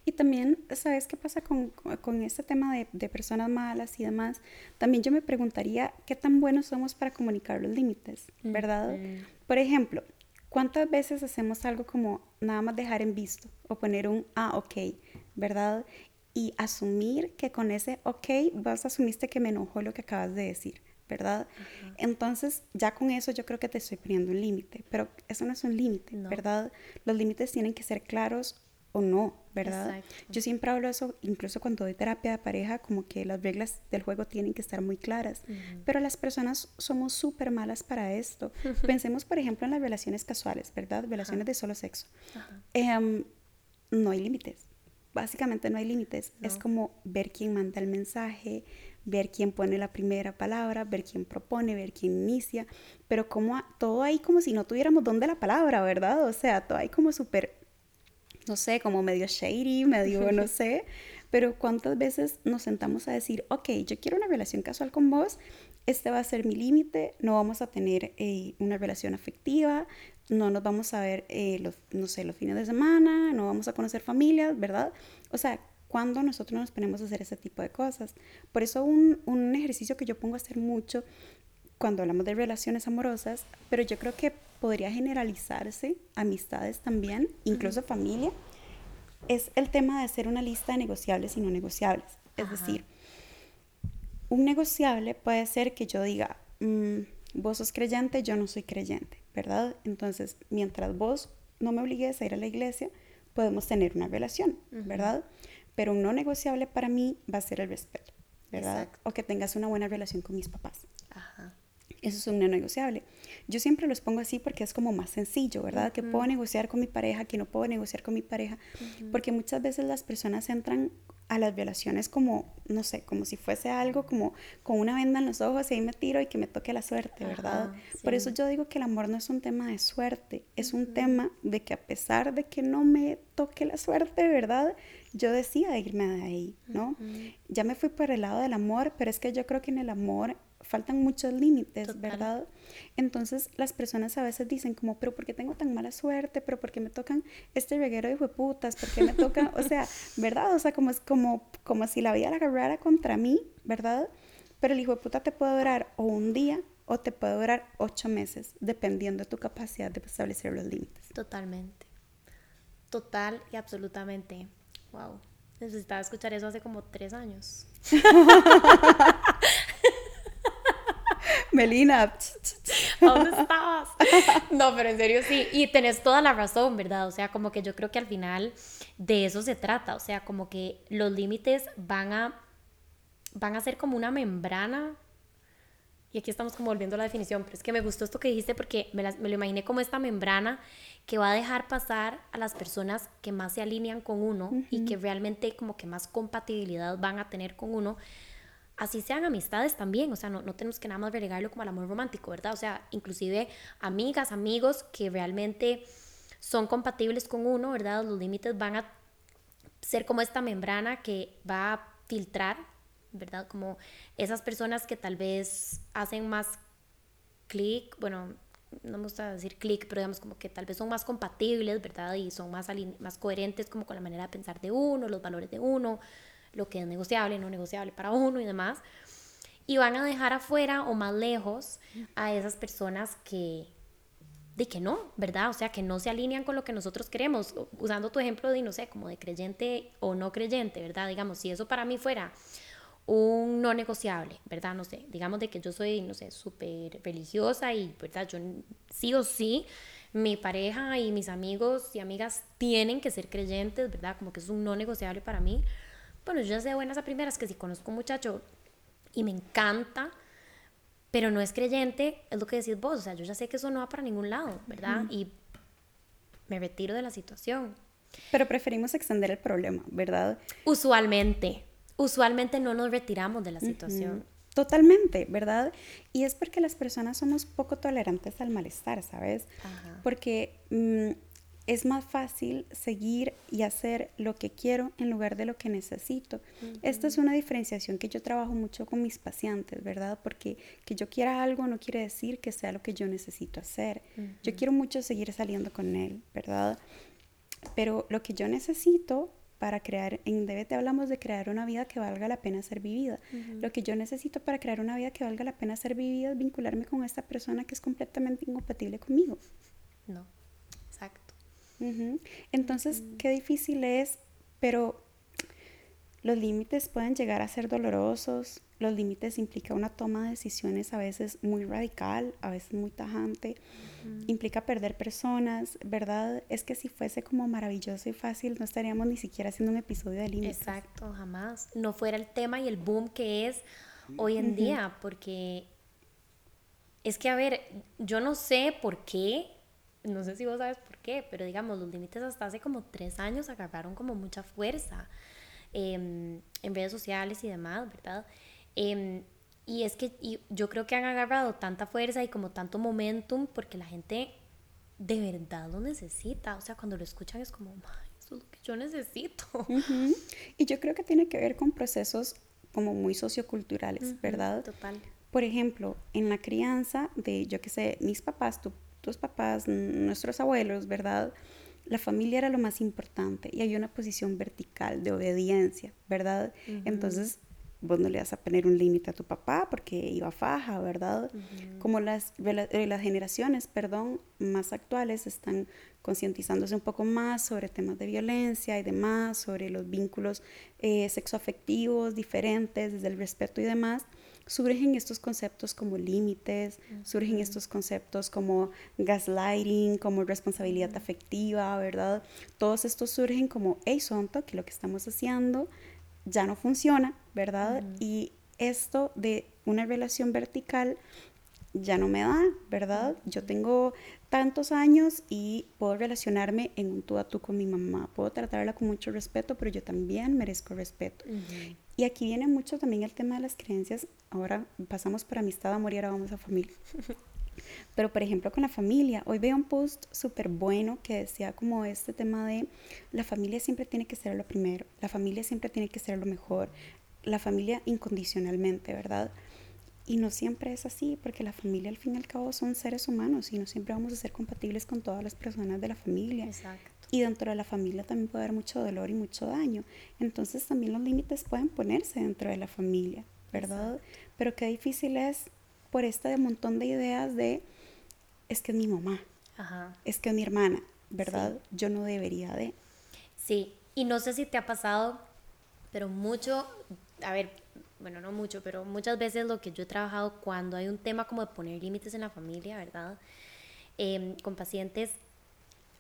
Y también, ¿sabes qué pasa con, con este tema de, de, personas malas y demás? También yo me preguntaría qué tan buenos somos para comunicar los límites, ¿verdad? Por ejemplo, ¿cuántas veces hacemos algo como nada más dejar en visto o poner un, ah, ok, ¿verdad? Y asumir que con ese, ok, vos asumiste que me enojó lo que acabas de decir. ¿verdad? Entonces, ya con eso yo creo que te estoy poniendo un límite, pero eso no es un límite, ¿verdad? Los límites tienen que ser claros o no, ¿verdad? Yo siempre hablo eso, incluso cuando doy terapia de pareja, como que las reglas del juego tienen que estar muy claras, pero las personas somos súper malas para esto. Pensemos, por ejemplo, en las relaciones casuales, ¿verdad? Relaciones de solo sexo. Em, no hay límites, básicamente no hay límites. Es como ver quién manda el mensaje, ver quién pone la primera palabra, ver quién propone, ver quién inicia, pero como todo ahí como si no tuviéramos dónde la palabra, ¿verdad? O sea, todo ahí como súper, no sé, como medio shady, medio, no sé, pero cuántas veces nos sentamos a decir, ok, yo quiero una relación casual con vos, este va a ser mi límite, no vamos a tener eh, una relación afectiva, no nos vamos a ver, eh, los, no sé, los fines de semana, no vamos a conocer familias, ¿verdad? O sea, cuando nosotros nos ponemos a hacer ese tipo de cosas. Por eso un, un ejercicio que yo pongo a hacer mucho cuando hablamos de relaciones amorosas, pero yo creo que podría generalizarse, amistades también, incluso familia, es el tema de hacer una lista de negociables y no negociables. Es decir, un negociable puede ser que yo diga, mm, vos sos creyente, yo no soy creyente, ¿verdad? Entonces, mientras vos no me obligues a ir a la iglesia, podemos tener una relación, ¿verdad? pero un no negociable para mí va a ser el respeto, ¿verdad? O que tengas una buena relación con mis papás. Ajá. Eso es un no negociable. Yo siempre los pongo así porque es como más sencillo, ¿verdad? Que puedo negociar con mi pareja, que no puedo negociar con mi pareja, porque muchas veces las personas entran a las violaciones como, no sé, como si fuese algo como con una venda en los ojos y ahí me tiro y que me toque la suerte, ¿verdad? Por eso yo digo que el amor no es un tema de suerte, es un tema de que a pesar de que no me toque la suerte, ¿verdad? Yo decía irme de ahí, ¿no? Ya me fui por el lado del amor, pero es que yo creo que en el amor faltan muchos límites, ¿verdad? Entonces las personas a veces dicen como, pero ¿por qué tengo tan mala suerte? ¿Pero por qué me tocan este reguero de putas? ¿Por qué me tocan? o sea, ¿verdad? O sea, como es como, como si la vida la agarrara contra mí, ¿verdad? Pero el hijo de puta te puede durar o un día o te puede durar ocho meses, dependiendo de tu capacidad de establecer los límites. Totalmente. Total y absolutamente. Wow. Necesitaba escuchar eso hace como tres años. Melina. ¿Dónde estabas? No, pero en serio sí. Y tenés toda la razón, ¿verdad? O sea, como que yo creo que al final de eso se trata. O sea, como que los límites van a, van a ser como una membrana. Y aquí estamos como volviendo a la definición, pero es que me gustó esto que dijiste porque me, me lo imaginé como esta membrana que va a dejar pasar a las personas que más se alinean con uno y que realmente como que más compatibilidad van a tener con uno así sean amistades también, o sea, no, no tenemos que nada más relegarlo como al amor romántico, ¿verdad? O sea, inclusive amigas, amigos que realmente son compatibles con uno, ¿verdad? Los límites van a ser como esta membrana que va a filtrar, ¿verdad? Como esas personas que tal vez hacen más clic, bueno, no me gusta decir clic, pero digamos como que tal vez son más compatibles, ¿verdad? Y son más, más coherentes como con la manera de pensar de uno, los valores de uno, lo que es negociable, no negociable para uno y demás. Y van a dejar afuera o más lejos a esas personas que, de que no, ¿verdad? O sea, que no se alinean con lo que nosotros queremos. Usando tu ejemplo de, no sé, como de creyente o no creyente, ¿verdad? Digamos, si eso para mí fuera un no negociable, ¿verdad? No sé, digamos de que yo soy, no sé, súper religiosa y, ¿verdad? Yo sí o sí, mi pareja y mis amigos y amigas tienen que ser creyentes, ¿verdad? Como que es un no negociable para mí bueno, yo ya sé buenas a primeras que si conozco un muchacho y me encanta, pero no es creyente, es lo que decís vos, o sea, yo ya sé que eso no va para ningún lado, ¿verdad? Y me retiro de la situación. Pero preferimos extender el problema, ¿verdad? Usualmente, usualmente no nos retiramos de la situación. Totalmente, ¿verdad? Y es porque las personas somos poco tolerantes al malestar, ¿sabes? Porque mm, es más fácil seguir y hacer lo que quiero en lugar de lo que necesito. Esta es una diferenciación que yo trabajo mucho con mis pacientes, ¿verdad? Porque que yo quiera algo no quiere decir que sea lo que yo necesito hacer. Yo quiero mucho seguir saliendo con él, ¿verdad? Pero lo que yo necesito para crear, en DBT hablamos de crear una vida que valga la pena ser vivida. Lo que yo necesito para crear una vida que valga la pena ser vivida es vincularme con esta persona que es completamente incompatible conmigo. No, Entonces, qué difícil es, pero los límites pueden llegar a ser dolorosos, los límites implica una toma de decisiones a veces muy radical, a veces muy tajante, implica perder personas, ¿verdad? Es que si fuese como maravilloso y fácil, no estaríamos ni siquiera haciendo un episodio de límites. Exacto, jamás. No fuera el tema y el boom que es hoy en día, porque es que, a ver, yo no sé por qué, no sé si vos sabes por qué, pero digamos, los límites hasta hace como tres años agarraron como mucha fuerza em, en redes sociales y demás, ¿verdad? Em, y es que yo creo que han agarrado tanta fuerza y como tanto momentum porque la gente de verdad lo necesita. O sea, cuando lo escuchan es como, eso es lo que yo necesito. Y yo creo que tiene que ver con procesos como muy socioculturales, ¿verdad? Total. Por ejemplo, en la crianza de, yo qué sé, mis papás, tus papás, nuestros abuelos, ¿verdad? La familia era lo más importante y hay una posición vertical de obediencia, ¿verdad? Entonces, vos no le vas a poner un límite a tu papá porque iba faja, ¿verdad? Como las, eh, las generaciones, perdón, más actuales están concientizándose un poco más sobre temas de violencia y demás, sobre los vínculos eh, sexoafectivos diferentes, desde el respeto y demás, surgen estos conceptos como límites, surgen estos conceptos como gaslighting, como responsabilidad afectiva, ¿verdad? Todos estos surgen como, hey, sonto, que lo que estamos haciendo ya no funciona, ¿verdad? Y esto de una relación vertical ya no me da, ¿verdad? Yo tengo tantos años y puedo relacionarme en un tú a tú con mi mamá, puedo tratarla con mucho respeto, pero yo también merezco respeto. Y aquí viene mucho también el tema de las creencias. Ahora pasamos por amistad, amor y ahora vamos a familia. Pero por ejemplo con la familia, hoy veo un post súper bueno que decía como este tema de la familia siempre tiene que ser lo primero, la familia siempre tiene que ser lo mejor, la familia incondicionalmente, ¿verdad? Y no siempre es así, porque la familia al fin y al cabo son seres humanos y no siempre vamos a ser compatibles con todas las personas de la familia. Exacto. Y dentro de la familia también puede haber mucho dolor y mucho daño. Entonces también los límites pueden ponerse dentro de la familia, ¿verdad? Pero qué difícil es por este montón de ideas de, es que es mi mamá, es que es mi hermana, ¿verdad? Yo no debería de. Sí, y no sé si te ha pasado, pero mucho, a ver, bueno, no mucho, pero muchas veces lo que yo he trabajado cuando hay un tema como de poner límites en la familia, ¿verdad? Em, con pacientes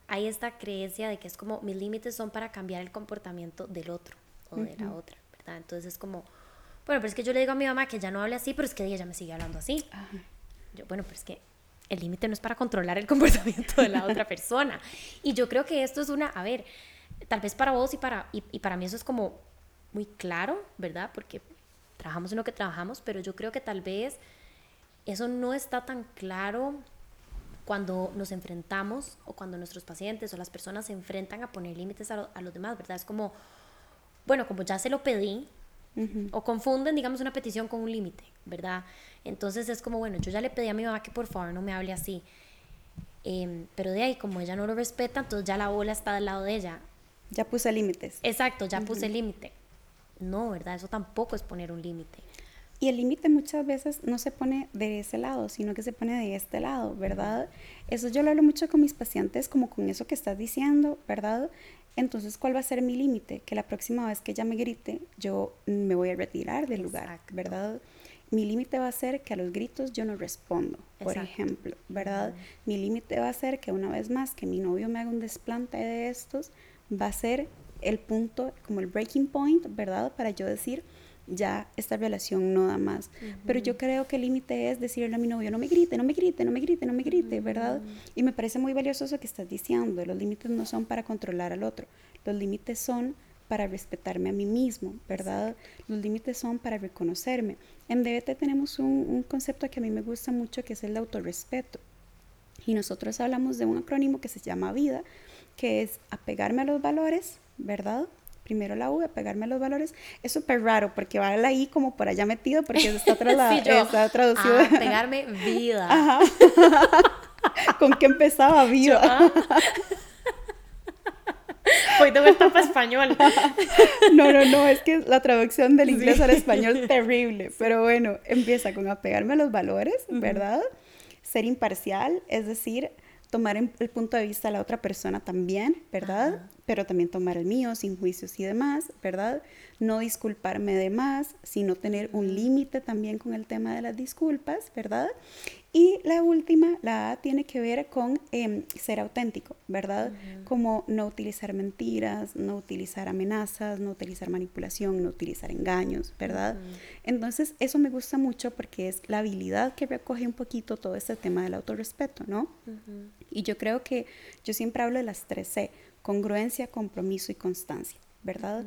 hay esta creencia de que es como mis límites son para cambiar el comportamiento del otro o de la otra, ¿verdad? Entonces es como, bueno, pero es que yo le digo a mi mamá que ya no hable así, pero es que ella me sigue hablando así. Yo, bueno, pero es que el límite no es para controlar el comportamiento de la otra persona. Y yo creo que esto es una, a ver, tal vez para vos y para, y, y para mí eso es como muy claro, ¿verdad? Porque trabajamos en lo que trabajamos, pero yo creo que tal vez eso no está tan claro cuando nos enfrentamos o cuando nuestros pacientes o las personas se enfrentan a poner límites a, a los demás, ¿verdad? Es como, bueno, como ya se lo pedí, o confunden, digamos, una petición con un límite, ¿verdad? Entonces es como, bueno, yo ya le pedí a mi mamá que por favor no me hable así. Em, pero de ahí, como ella no lo respeta, entonces ya la bola está del lado de ella. Ya puse límites. Exacto, ya puse límite. No, ¿verdad? Eso tampoco es poner un límite. Y el límite muchas veces no se pone de ese lado, sino que se pone de este lado, ¿verdad? Eso yo lo hablo mucho con mis pacientes, como con eso que estás diciendo, ¿verdad? Entonces, ¿cuál va a ser mi límite? Que la próxima vez que ella me grite, yo me voy a retirar del lugar, ¿verdad? Mi límite va a ser que a los gritos yo no respondo, por ejemplo, ¿verdad? Mi límite va a ser que una vez más que mi novio me haga un desplante de estos, va a ser el punto, como el breaking point, ¿verdad? Para yo decir, ya esta relación no da más. Pero yo creo que el límite es decirle a mi novio, no me grite, no me grite, no me grite, no me grite, ¿verdad? Y me parece muy valioso eso que estás diciendo. Los límites no son para controlar al otro. Los límites son para respetarme a mí mismo, ¿verdad? Los límites son para reconocerme. En DBT tenemos un, un concepto que a mí me gusta mucho que es el autorrespeto. Y nosotros hablamos de un acrónimo que se llama vida, que es apegarme a los valores, ¿verdad? Primero la U, apegarme a los valores. Es súper raro porque va la I como por allá metido porque está, está traducido. Ah, apegarme vida. Ajá. ¿Con qué empezaba vida? Ah. Hoy de vuelta para español. No, no, no, es que la traducción del inglés al español es terrible. Pero bueno, empieza con apegarme a los valores, ¿verdad? Ser imparcial, es decir, tomar el punto de vista de la otra persona también, ¿verdad? Pero también tomar el mío sin juicios y demás, ¿verdad? No disculparme de más, sino tener un límite también con el tema de las disculpas, ¿verdad? Y la última, la A, tiene que ver con em, ser auténtico, ¿verdad? Como no utilizar mentiras, no utilizar amenazas, no utilizar manipulación, no utilizar engaños, ¿verdad? Entonces, eso me gusta mucho porque es la habilidad que recoge un poquito todo este tema del autorrespeto, ¿no? Y yo creo que yo siempre hablo de las tres C, congruencia, compromiso y constancia, ¿verdad?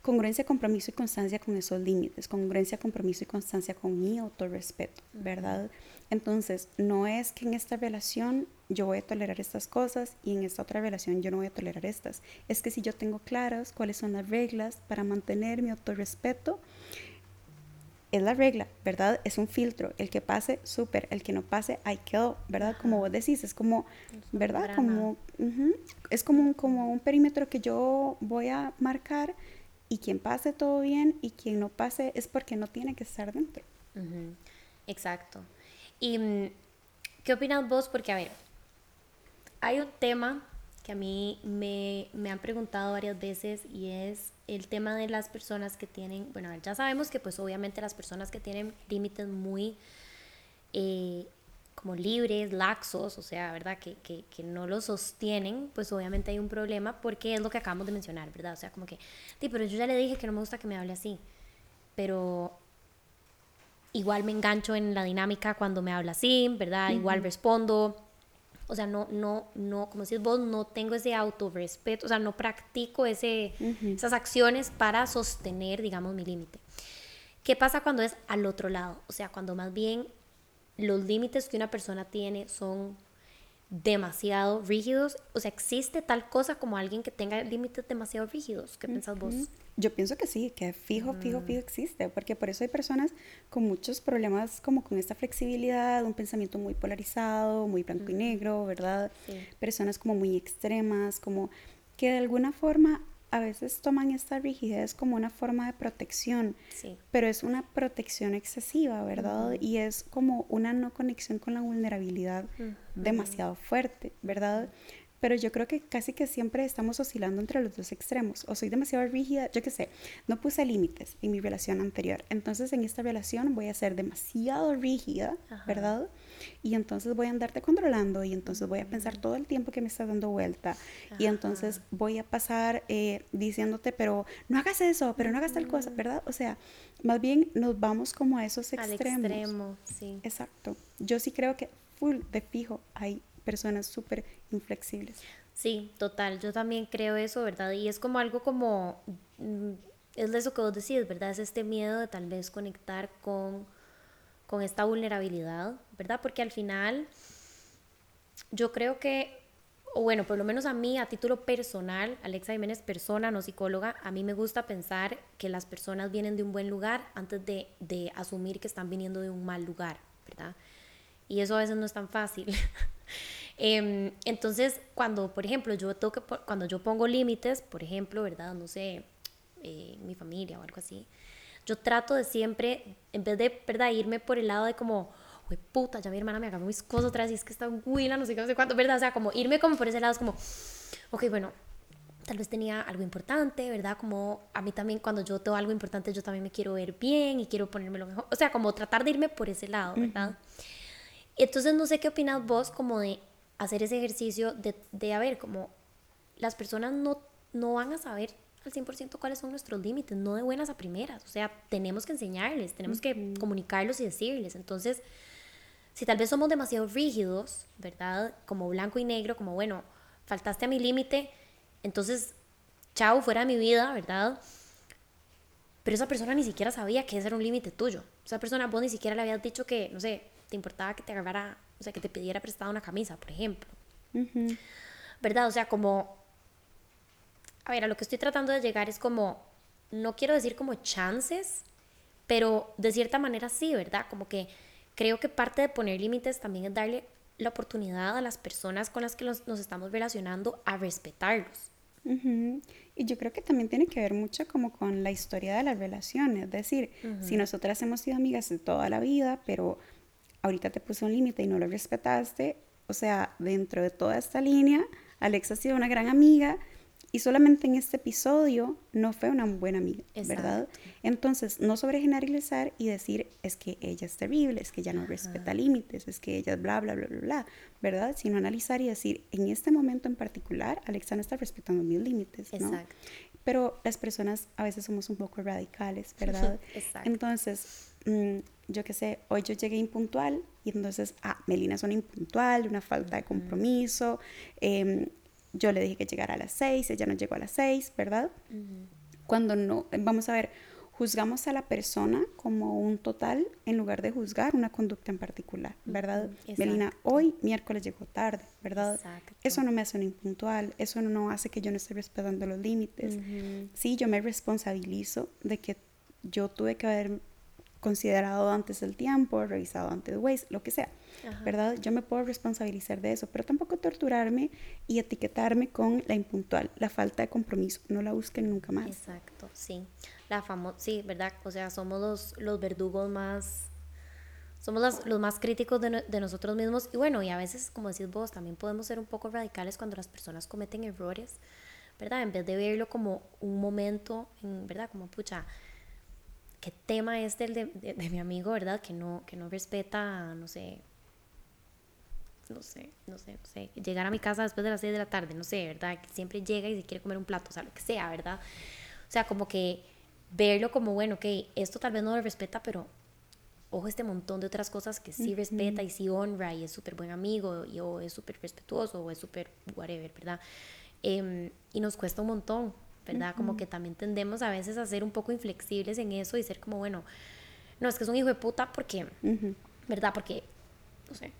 Congruencia, compromiso y constancia con esos límites, congruencia, compromiso y constancia con mi autorrespeto, ¿verdad? Entonces, no es que en esta relación yo voy a tolerar estas cosas y en esta otra relación yo no voy a tolerar estas. Es que si yo tengo claras cuáles son las reglas para mantener mi autorrespeto, es la regla, ¿verdad? Es un filtro. El que pase, súper. El que no pase, ahí quedó, ¿verdad? Como vos decís, es como, ¿verdad? Como, es como un, como un perímetro que yo voy a marcar y quien pase todo bien y quien no pase es porque no tiene que estar dentro. Exacto. ¿Y mm, qué opinas vos? Porque, a ver, hay un tema que a mí me, me, han preguntado varias veces y es el tema de las personas que tienen, bueno, ya sabemos que pues obviamente las personas que tienen límites muy eh, como libres, laxos, o sea, ¿verdad? Que, que, que, no lo sostienen, pues obviamente hay un problema porque es lo que acabamos de mencionar, ¿verdad? O sea, como que, sí, pero yo ya le dije que no me gusta que me hable así, pero igual me engancho en la dinámica cuando me habla así, ¿verdad? Igual respondo. O sea, no, no, no, como decís vos, no tengo ese autorrespeto, o sea, no practico ese, esas acciones para sostener, digamos, mi límite. ¿Qué pasa cuando es al otro lado? O sea, cuando más bien los límites que una persona tiene son demasiado rígidos. O sea, ¿existe tal cosa como alguien que tenga límites demasiado rígidos? ¿Qué piensas vos? Yo pienso que sí, que fijo, fijo, fijo mm. existe, porque por eso hay personas con muchos problemas como con esta flexibilidad, un pensamiento muy polarizado, muy blanco y negro, ¿verdad? Personas como muy extremas, como que de alguna forma a veces toman esta rigidez como una forma de protección, pero es una protección excesiva, ¿verdad? Y es como una no conexión con la vulnerabilidad demasiado fuerte, ¿verdad? Pero yo creo que casi que siempre estamos oscilando entre los dos extremos. O soy demasiado rígida, yo qué sé, no puse límites en mi relación anterior. Entonces en esta relación voy a ser demasiado rígida, ¿verdad? Y entonces voy a andarte controlando y entonces voy a pensar todo el tiempo que me estás dando vuelta. Y entonces voy a pasar eh, diciéndote, pero no hagas eso, pero no hagas tal cosa, ¿verdad? O sea, más bien nos vamos como a esos extremos. Al extremo, sí. Exacto. Yo sí creo que full de fijo hay personas súper inflexibles. Sí, total, yo también creo eso, ¿verdad? Y es como algo como, mm, es eso que vos decís, ¿verdad? Es este miedo de tal vez conectar con, con esta vulnerabilidad, ¿verdad? Porque al final, yo creo que, o bueno, por lo menos a mí, a título personal, Alexa Jiménez, persona, no psicóloga, a mí me gusta pensar que las personas vienen de un buen lugar antes de, de asumir que están viniendo de un mal lugar, ¿verdad? Y eso a veces no es tan fácil. Em, entonces, cuando, por ejemplo, yo toque, cuando yo pongo límites, por ejemplo, ¿verdad? No sé, eh, mi familia o algo así, yo trato de siempre, en vez de, ¿verdad? Irme por el lado de como, uy, puta, ya mi hermana me agarró mis cosas otra vez y es que está huila, no sé qué, no sé cuánto, ¿verdad? O sea, como irme como por ese lado, es como, ok, bueno, tal vez tenía algo importante, ¿verdad? Como a mí también cuando yo tengo algo importante, yo también me quiero ver bien y quiero ponerme lo mejor. O sea, como tratar de irme por ese lado, ¿verdad? Entonces no sé qué opinas vos como de hacer ese ejercicio de, de a ver, como las personas no, no van a saber al 100% cuáles son nuestros límites, no de buenas a primeras. O sea, tenemos que enseñarles, tenemos que comunicarlos y decirles. Entonces, si tal vez somos demasiado rígidos, ¿verdad? Como blanco y negro, como, bueno, faltaste a mi límite, entonces, chao, fuera de mi vida, ¿verdad? Pero esa persona ni siquiera sabía que ese era un límite tuyo. Esa persona, vos ni siquiera le habías dicho que, no sé, te importaba que te agarrara, o sea, que te pidiera prestada una camisa, por ejemplo. ¿Verdad? O sea, como a ver, a lo que estoy tratando de llegar es como, no quiero decir como chances, pero de cierta manera sí, ¿verdad? Como que creo que parte de poner límites también es darle la oportunidad a las personas con las que nos, estamos relacionando a respetarlos. Y yo creo que también tiene que ver mucho como con la historia de las relaciones, es decir, si nosotras hemos sido amigas de toda la vida, pero ahorita te puse un límite y no lo respetaste, o sea, dentro de toda esta línea, Alexa ha sido una gran amiga, y solamente en este episodio no fue una buena amiga, ¿verdad? Entonces, no sobregeneralizar y decir es que ella es terrible, es que ella no respeta límites, es que ella es bla, bla, bla, bla, bla, ¿verdad? Sino analizar y decir, en este momento en particular, Alexa no está respetando mis límites, ¿no? Exacto. Pero las personas a veces somos un poco radicales, ¿verdad? Exacto. Entonces, mm, yo qué sé, hoy yo llegué impuntual y entonces, ah, Melina es una impuntual, una falta de compromiso, eh, yo le dije que llegara a las seis, ella no llegó a las seis, ¿verdad? Cuando no, vamos a ver, juzgamos a la persona como un total en lugar de juzgar una conducta en particular, ¿verdad? Melina, hoy miércoles llegó tarde, ¿verdad? Eso no me hace un impuntual, eso no hace que yo no esté respetando los límites. Sí, yo me responsabilizo de que yo tuve que haber considerado antes el tiempo, revisado antes Waze, lo que sea, ¿verdad? Yo me puedo responsabilizar de eso, pero tampoco torturarme y etiquetarme con la impuntual, la falta de compromiso, no la busquen nunca más. Exacto, sí. La famosa, sí, ¿verdad? O sea, somos los, los verdugos más, somos los, los más críticos de, de, nosotros mismos y bueno, y a veces, como decís vos, también podemos ser un poco radicales cuando las personas cometen errores, ¿verdad? En vez de verlo como un momento, en, ¿verdad? Como, pucha, qué tema es el de, de, mi amigo, ¿verdad? Que no, que no respeta, no sé, no sé, no sé, no sé, llegar a mi casa después de las 6 de la tarde, no sé, ¿verdad? Que siempre llega y se quiere comer un plato, o sea, lo que sea, ¿verdad? O sea, como que verlo como, bueno, que esto tal vez no lo respeta, pero ojo este montón de otras cosas que sí respeta y sí honra y es súper buen amigo y o es súper respetuoso o es súper whatever, ¿verdad? Em, y nos cuesta un montón, ¿verdad? Como que también tendemos a veces a ser un poco inflexibles en eso y ser como, bueno, no, es que es un hijo de puta porque, ¿verdad? Porque, no sé,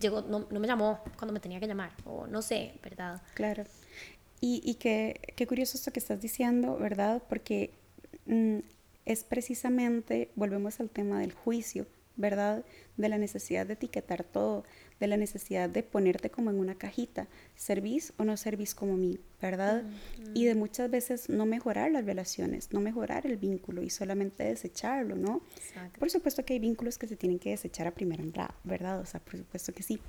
llegó, no, no, me llamó cuando me tenía que llamar, o no sé, ¿verdad? Claro. Y, y qué, qué curioso esto que estás diciendo, ¿verdad? Porque mm, es precisamente, volvemos al tema del juicio, ¿verdad? De la necesidad de etiquetar todo, de la necesidad de ponerte como en una cajita, servís o no servís como mí, ¿verdad? Y de muchas veces no mejorar las relaciones, no mejorar el vínculo y solamente desecharlo, ¿no? Por supuesto que hay vínculos que se tienen que desechar a primera entrada, ¿verdad? O sea, por supuesto que sí.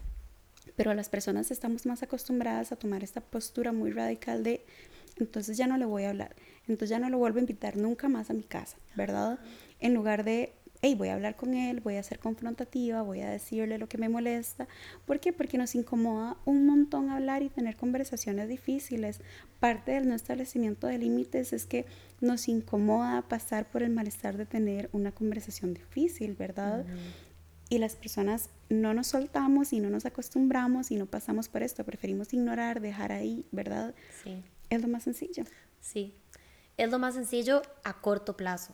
Pero las personas estamos más acostumbradas a tomar esta postura muy radical de, entonces ya no le voy a hablar, entonces ya no lo vuelvo a invitar nunca más a mi casa, ¿verdad? En lugar de hey, voy a hablar con él, voy a ser confrontativa, voy a decirle lo que me molesta. ¿Por qué? Porque nos incomoda un montón hablar y tener conversaciones difíciles. Parte del no establecimiento de límites es que nos incomoda pasar por el malestar de tener una conversación difícil, ¿verdad? Y las personas no nos soltamos y no nos acostumbramos y no pasamos por esto, preferimos ignorar, dejar ahí, ¿verdad? Sí. Es lo más sencillo. Sí, es lo más sencillo a corto plazo.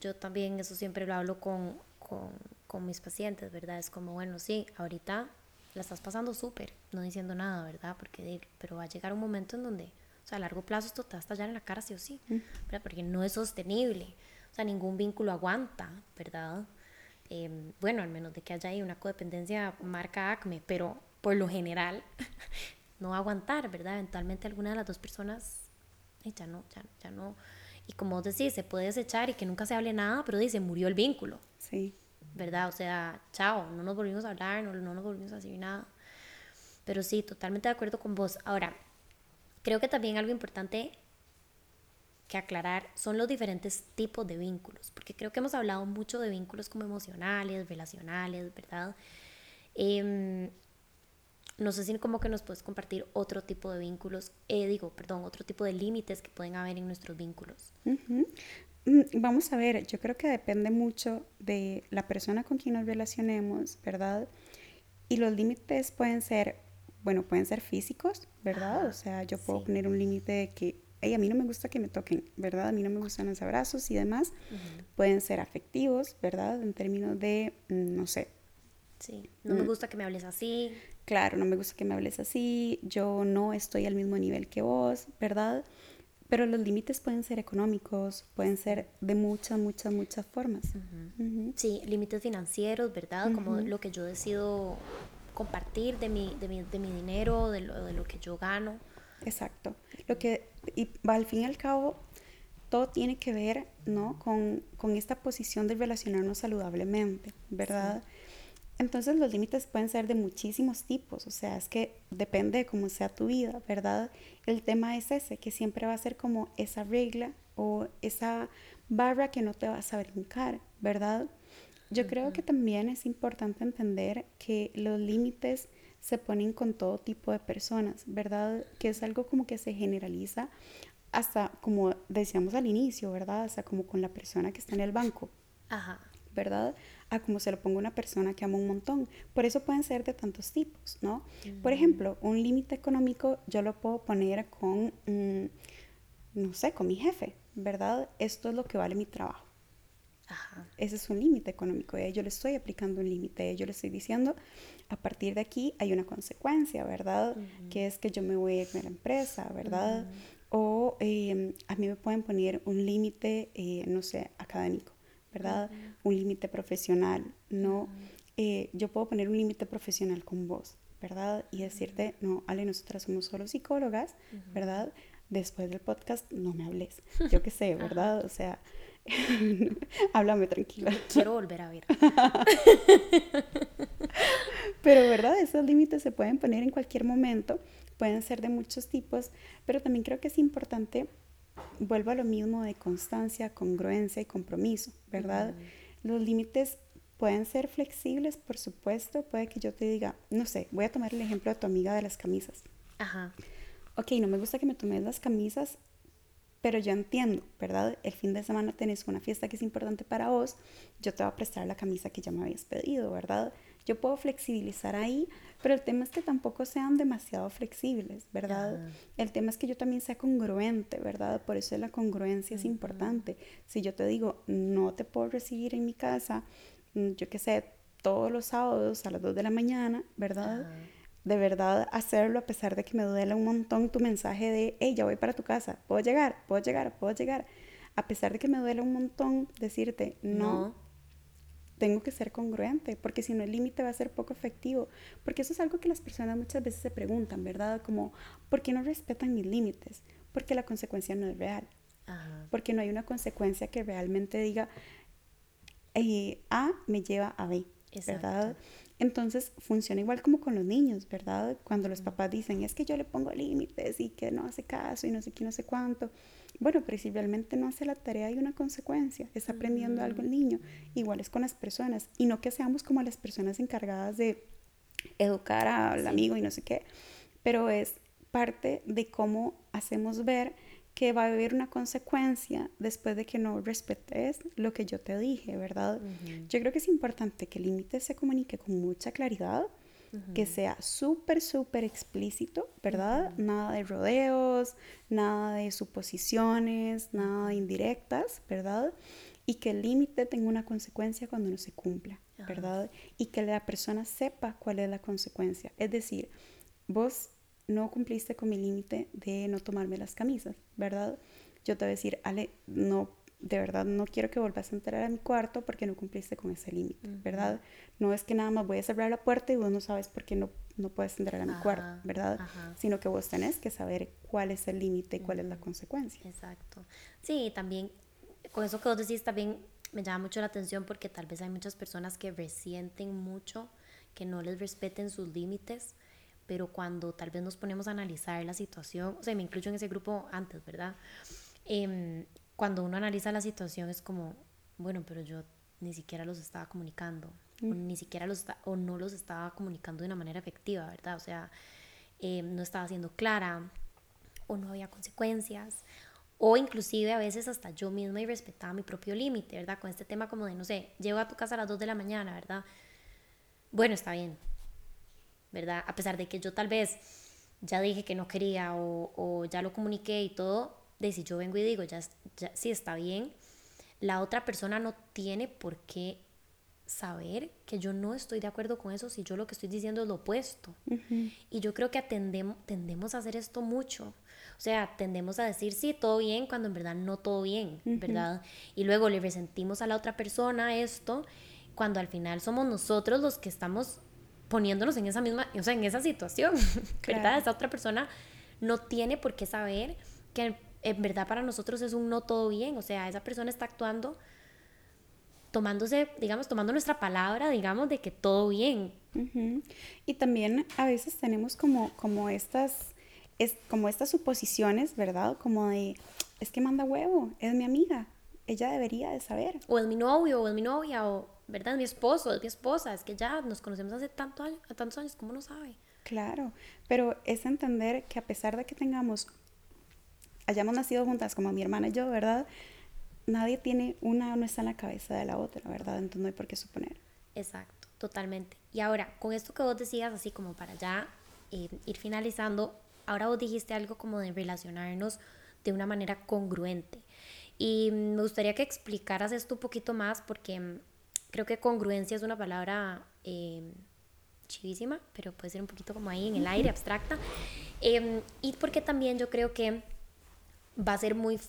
Yo también eso siempre lo hablo con, con, con mis pacientes, ¿verdad? Es como, bueno, sí, ahorita la estás pasando súper, no diciendo nada, ¿verdad? Porque, pero va a llegar un momento en donde, o sea, a largo plazo esto te va a estallar en la cara sí o sí, ¿verdad? Porque no es sostenible, o sea, ningún vínculo aguanta, ¿verdad? Em, bueno, al menos de que haya ahí una codependencia marca acme, pero por lo general no va a aguantar, ¿verdad? Eventualmente alguna de las dos personas ya no, ya, ya no, y como vos decís, se puede desechar y que nunca se hable nada, pero dice, murió el vínculo. Sí. ¿Verdad? O sea, chao, no nos volvimos a hablar, no, no nos volvimos a decir nada. Pero sí, totalmente de acuerdo con vos. Ahora, creo que también algo importante que aclarar son los diferentes tipos de vínculos, porque creo que hemos hablado mucho de vínculos como emocionales, relacionales, ¿verdad? Em, no sé si como que nos puedes compartir otro tipo de vínculos, eh, digo, perdón, otro tipo de límites que pueden haber en nuestros vínculos. Mm, vamos a ver, yo creo que depende mucho de la persona con quien nos relacionemos, ¿verdad? Y los límites pueden ser, bueno, pueden ser físicos, ¿verdad? o sea, yo puedo poner un límite de que, hey, a mí no me gusta que me toquen, ¿verdad? A mí no me gustan los abrazos y demás. Pueden ser afectivos, ¿verdad? En términos de, mm, no sé. Sí, no me mm. gusta que me hables así claro, no me gusta que me hables así, yo no estoy al mismo nivel que vos, ¿verdad? Pero los límites pueden ser económicos, pueden ser de muchas, muchas, muchas formas. Sí, límites financieros, ¿verdad? Como lo que yo decido compartir de mi, de mi, de mi dinero, de lo, de lo, que yo gano. Exacto. Lo que, y al fin y al cabo, todo tiene que ver, ¿no? Con, con esta posición de relacionarnos saludablemente, ¿verdad? Entonces los límites pueden ser de muchísimos tipos, o sea, es que depende de cómo sea tu vida, ¿verdad? El tema es ese, que siempre va a ser como esa regla o esa barra que no te vas a brincar, ¿verdad? Yo creo que también es importante entender que los límites se ponen con todo tipo de personas, ¿verdad? Que es algo como que se generaliza hasta, como decíamos al inicio, ¿verdad? Hasta como con la persona que está en el banco. Ajá. ¿verdad? A como se lo ponga una persona que ama un montón. Por eso pueden ser de tantos tipos, ¿no? Por ejemplo, un límite económico yo lo puedo poner con, mm, no sé, con mi jefe, ¿verdad? Esto es lo que vale mi trabajo. Ajá. Ese es un límite económico. Yo le estoy aplicando un límite. Yo le estoy diciendo, a partir de aquí hay una consecuencia, ¿verdad? Que es que yo me voy a ir de la empresa, ¿verdad? O em, a mí me pueden poner un límite, eh, no sé, académico. ¿Verdad? Un límite profesional, ¿no? Eh, yo puedo poner un límite profesional con vos, ¿verdad? Y decirte, no, Ale, nosotras somos solo psicólogas, ¿verdad? Después del podcast no me hables, yo qué sé, ¿verdad? O sea, háblame tranquila. Quiero volver a ver. pero, ¿verdad? Esos límites se pueden poner en cualquier momento, pueden ser de muchos tipos, pero también creo que es importante vuelvo a lo mismo de constancia, congruencia y compromiso, ¿verdad? Los límites pueden ser flexibles, por supuesto. Puede que yo te diga, no sé, voy a tomar el ejemplo de tu amiga de las camisas. Ajá. Ok, no me gusta que me tomes las camisas, pero yo entiendo, ¿verdad? El fin de semana tenés una fiesta que es importante para vos, yo te voy a prestar la camisa que ya me habías pedido, ¿verdad? Yo puedo flexibilizar ahí, pero el tema es que tampoco sean demasiado flexibles, ¿verdad? El tema es que yo también sea congruente, ¿verdad? Por eso la congruencia es importante. Si yo te digo, no te puedo recibir en mi casa, mm, yo qué sé, todos los sábados a las 2 de la mañana, ¿verdad? De verdad hacerlo a pesar de que me duele un montón tu mensaje de, hey, ya voy para tu casa, puedo llegar, puedo llegar, puedo llegar. A pesar de que me duele un montón decirte, no tengo que ser congruente, porque si no el límite va a ser poco efectivo, porque eso es algo que las personas muchas veces se preguntan, ¿verdad? Como, ¿por qué no respetan mis límites? Porque la consecuencia no es real, porque no hay una consecuencia que realmente diga, eh, A me lleva a B, ¿verdad? Entonces funciona igual como con los niños, ¿verdad? Cuando los papás dicen, es que yo le pongo límites y que no hace caso y no sé qué, no sé cuánto. Bueno, pero si realmente no hace la tarea hay una consecuencia, está aprendiendo algo el niño. Igual es con las personas y no que seamos como las personas encargadas de educar al amigo y no sé qué, pero es parte de cómo hacemos ver que va a haber una consecuencia después de que no respetes lo que yo te dije, ¿verdad? Yo creo que es importante que el límite se comunique con mucha claridad, que sea súper, súper explícito, ¿verdad? Nada de rodeos, nada de suposiciones, nada de indirectas, ¿verdad? Y que el límite tenga una consecuencia cuando no se cumpla, ¿verdad? Y que la persona sepa cuál es la consecuencia. Es decir, vos no cumpliste con mi límite de no tomarme las camisas, ¿verdad? Yo te voy a decir, Ale, no, de verdad no quiero que vuelvas a entrar a mi cuarto porque no cumpliste con ese límite, ¿verdad? No es que nada más voy a cerrar la puerta y vos no sabes por qué no, no puedes entrar a mi cuarto, ¿verdad? Sino que vos tenés que saber cuál es el límite y cuál es la consecuencia. Exacto. Sí, también con eso que vos decís también me llama mucho la atención porque tal vez hay muchas personas que resienten mucho que no les respeten sus límites pero cuando tal vez nos ponemos a analizar la situación, o sea, me incluyo en ese grupo antes, ¿verdad? Em, cuando uno analiza la situación es como, bueno, pero yo ni siquiera los estaba comunicando, o mm. ni siquiera los, o no los estaba comunicando de una manera efectiva, ¿verdad? O sea, eh, no estaba siendo clara, o no había consecuencias, o inclusive a veces hasta yo misma y respetaba mi propio límite, ¿verdad? Con este tema como de, no sé, llego a tu casa a las 2 de la mañana, ¿verdad? Bueno, está bien, ¿verdad? A pesar de que yo tal vez ya dije que no quería o, o ya lo comuniqué y todo, de si yo vengo y digo, ya, ya sí está bien, la otra persona no tiene por qué saber que yo no estoy de acuerdo con eso si yo lo que estoy diciendo es lo opuesto. Y yo creo que tendemos a hacer esto mucho. O sea, tendemos a decir sí, todo bien, cuando en verdad no todo bien, ¿verdad? Y luego le resentimos a la otra persona esto, cuando al final somos nosotros los que estamos poniéndonos en esa misma, o sea, en esa situación, ¿verdad? Esa otra persona no tiene por qué saber que en verdad para nosotros es un no todo bien, o sea, esa persona está actuando tomándose, digamos, tomando nuestra palabra, digamos, de que todo bien. Y también a veces tenemos como, como estas, es, como estas suposiciones, ¿verdad? Como de, es que manda huevo, es mi amiga, ella debería de saber. O es mi novio, o es mi novia, o, ¿verdad? Mi esposo, es mi esposa, es que ya nos conocemos hace tanto tantos años, ¿cómo no sabe? Claro, pero es entender que a pesar de que tengamos, hayamos nacido juntas como mi hermana y yo, ¿verdad? nadie tiene una, no está en la cabeza de la otra, ¿verdad? Entonces no hay por qué suponer. Exacto, totalmente. Y ahora, con esto que vos decías, así como para ya eh, ir finalizando, ahora vos dijiste algo como de relacionarnos de una manera congruente. Y me gustaría que explicaras esto un poquito más porque creo que congruencia es una palabra eh, chivísima, pero puede ser un poquito como ahí en el aire, abstracta. Em, y porque también yo creo que va a ser muy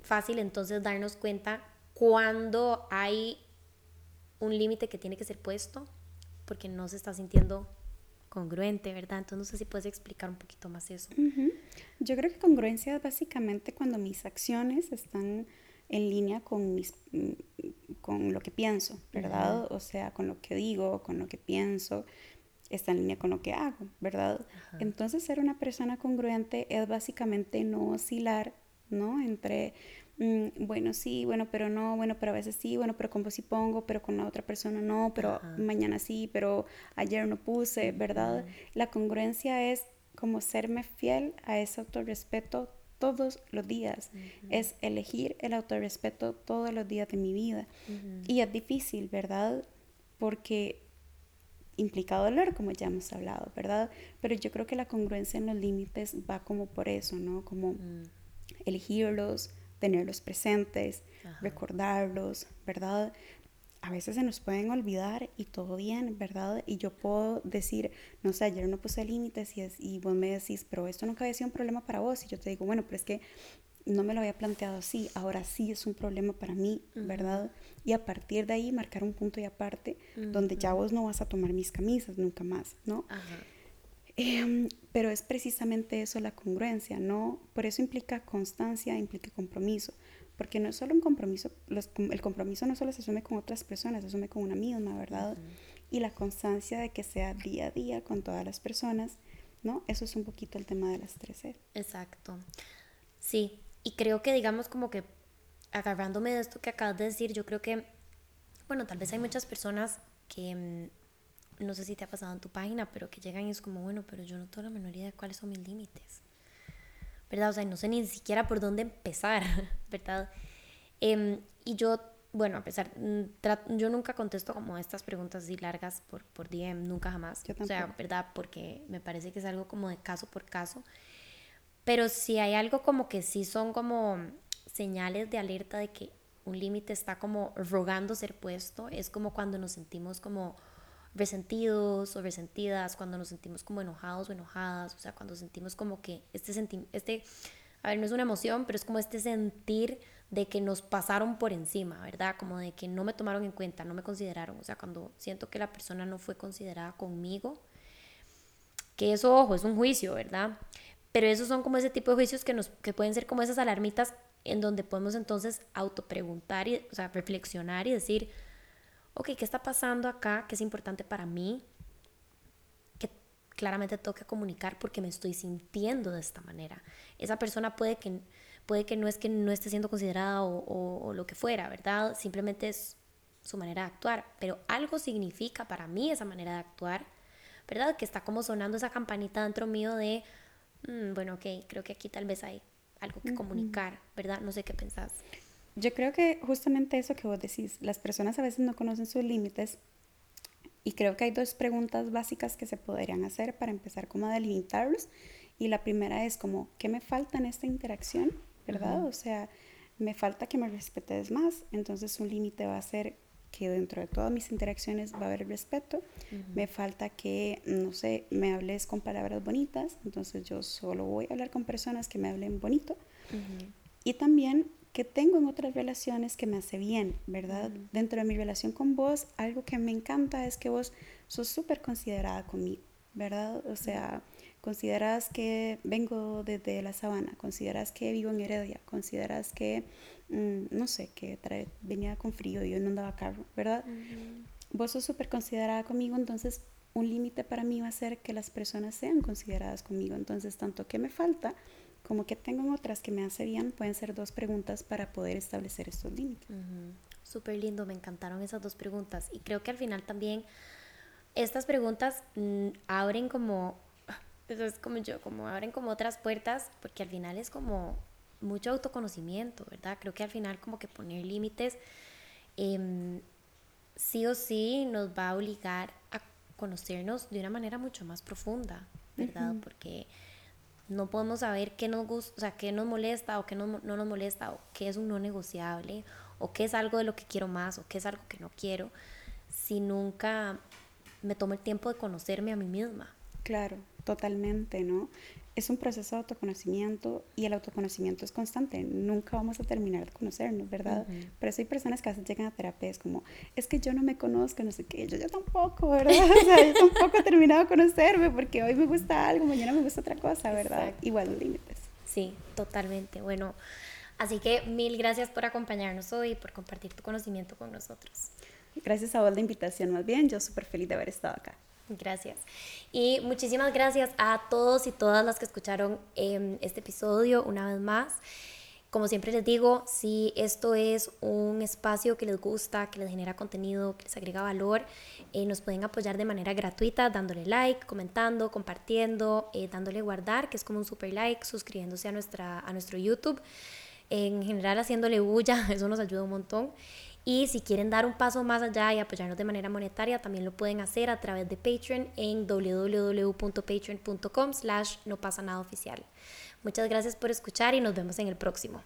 fácil entonces darnos cuenta cuando hay un límite que tiene que ser puesto porque no se está sintiendo congruente, ¿verdad? Entonces no sé si puedes explicar un poquito más eso. Yo creo que congruencia es básicamente cuando mis acciones están en línea con, mis, mm, con lo que pienso, ¿verdad? O sea, con lo que digo, con lo que pienso, está en línea con lo que hago, ¿verdad? Entonces ser una persona congruente es básicamente no oscilar ¿no? Entre, mm, bueno, sí, bueno, pero no, bueno, pero a veces sí, bueno, pero con vos sí pongo, pero con la otra persona no, pero mañana sí, pero ayer no puse, ¿verdad? La congruencia es como serme fiel a ese autorrespeto todos los días. Es elegir el autorrespeto todos los días de mi vida. Y es difícil, ¿verdad? Porque implica dolor, como ya hemos hablado, ¿verdad? Pero yo creo que la congruencia en los límites va como por eso, ¿no? Como mm elegirlos, tenerlos presentes, recordarlos, ¿verdad? A veces se nos pueden olvidar y todo bien, ¿verdad? Y yo puedo decir, no sé, ayer no puse límites y, y vos me decís, pero esto nunca había sido un problema para vos. Y yo te digo, bueno, pero es que no me lo había planteado así, ahora sí es un problema para mí, ¿verdad? Y a partir de ahí marcar un punto y aparte donde ya vos no vas a tomar mis camisas nunca más, ¿no? Ajá. Em, pero es precisamente eso la congruencia, ¿no? Por eso implica constancia, implica compromiso, porque no es solo un compromiso, el compromiso no solo se asume con otras personas, se asume con una misma, ¿verdad? Y la constancia de que sea día a día con todas las personas, ¿no? Eso es un poquito el tema de las 13. Exacto. Sí, y creo que digamos como que agarrándome de esto que acabas de decir, yo creo que, bueno, tal vez hay muchas personas que mm, no sé si te ha pasado en tu página, pero que llegan y es como, bueno, pero yo no tengo la menor idea de cuáles son mis límites, ¿verdad? O sea, no sé ni siquiera por dónde empezar, ¿verdad? Em, y yo, bueno, a pesar, mm, yo nunca contesto como estas preguntas así largas por, por DM, nunca jamás. o sea, ¿verdad? Porque me parece que es algo como de caso por caso. Pero si hay algo como que sí son como señales de alerta de que un límite está como rogando ser puesto, es como cuando nos sentimos como resentidos o resentidas, cuando nos sentimos como enojados o enojadas, o sea, cuando sentimos como que este sentimiento, este, a ver, no es una emoción, pero es como este sentir de que nos pasaron por encima, ¿verdad? Como de que no me tomaron en cuenta, no me consideraron, o sea, cuando siento que la persona no fue considerada conmigo, que eso, ojo, es un juicio, ¿verdad? Pero esos son como ese tipo de juicios que, nos, que pueden ser como esas alarmitas en donde podemos entonces autopreguntar, y, o sea, reflexionar y decir, ok, ¿qué está pasando acá? ¿Qué es importante para mí? Que claramente tengo que comunicar porque me estoy sintiendo de esta manera. Esa persona puede que, puede que no es que no esté siendo considerada o, lo que fuera, ¿verdad? Simplemente es su manera de actuar, pero algo significa para mí esa manera de actuar, ¿verdad? Que está como sonando esa campanita dentro mío de, mm, bueno, ok, creo que aquí tal vez hay algo que comunicar, ¿verdad? No sé qué pensás. Yo creo que justamente eso que vos decís, las personas a veces no conocen sus límites y creo que hay dos preguntas básicas que se podrían hacer para empezar como a delimitarlos. Y la primera es como, ¿qué me falta en esta interacción? ¿Verdad? O sea, me falta que me respetes más. Entonces un límite va a ser que dentro de todas mis interacciones va a haber respeto. Me falta que, no sé, me hables con palabras bonitas. Entonces yo solo voy a hablar con personas que me hablen bonito. Y también que tengo en otras relaciones que me hace bien, ¿verdad? Dentro de mi relación con vos, algo que me encanta es que vos sos súper considerada conmigo, ¿verdad? O sea, consideras que vengo desde la sabana, consideras que vivo en Heredia, consideras que, mm, no sé, que trae, venía con frío y yo no andaba carro, ¿verdad? Vos sos súper considerada conmigo, entonces un límite para mí va a ser que las personas sean consideradas conmigo. Entonces, tanto que me falta como que tengo otras que me hace bien, pueden ser dos preguntas para poder establecer estos límites. Súper lindo, me encantaron esas dos preguntas. Y creo que al final también estas preguntas mm, abren como, eso es como yo, como abren como otras puertas, porque al final es como mucho autoconocimiento, ¿verdad? Creo que al final como que poner límites em, sí o sí nos va a obligar a conocernos de una manera mucho más profunda, ¿verdad? Porque no podemos saber qué nos gusta, o sea, qué nos molesta o qué no, no nos molesta o qué es un no negociable o qué es algo de lo que quiero más o qué es algo que no quiero si nunca me tomo el tiempo de conocerme a mí misma. Claro, totalmente, ¿no? Es un proceso de autoconocimiento y el autoconocimiento es constante. Nunca vamos a terminar de conocernos, ¿verdad? Pero hay personas que a veces llegan a terapia, es como, es que yo no me conozco, no sé qué, yo, yo tampoco, ¿verdad? O sea, yo tampoco he terminado de conocerme porque hoy me gusta algo, mañana me gusta otra cosa, ¿verdad? Igual los límites. Sí, totalmente. Bueno, así que mil gracias por acompañarnos hoy y por compartir tu conocimiento con nosotros. Gracias a vos la invitación, más bien, yo súper feliz de haber estado acá. Gracias. Y muchísimas gracias a todos y todas las que escucharon em, este episodio una vez más. Como siempre les digo, si esto es un espacio que les gusta, que les genera contenido, que les agrega valor, eh, nos pueden apoyar de manera gratuita dándole like, comentando, compartiendo, eh, dándole guardar, que es como un super like, suscribiéndose a, nuestra, a nuestro YouTube. En general haciéndole bulla, eso nos ayuda un montón. Y si quieren dar un paso más allá y apoyarnos de manera monetaria, también lo pueden hacer a través de Patreon en www.patreon.com slash no pasa nada oficial. Muchas gracias por escuchar y nos vemos en el próximo.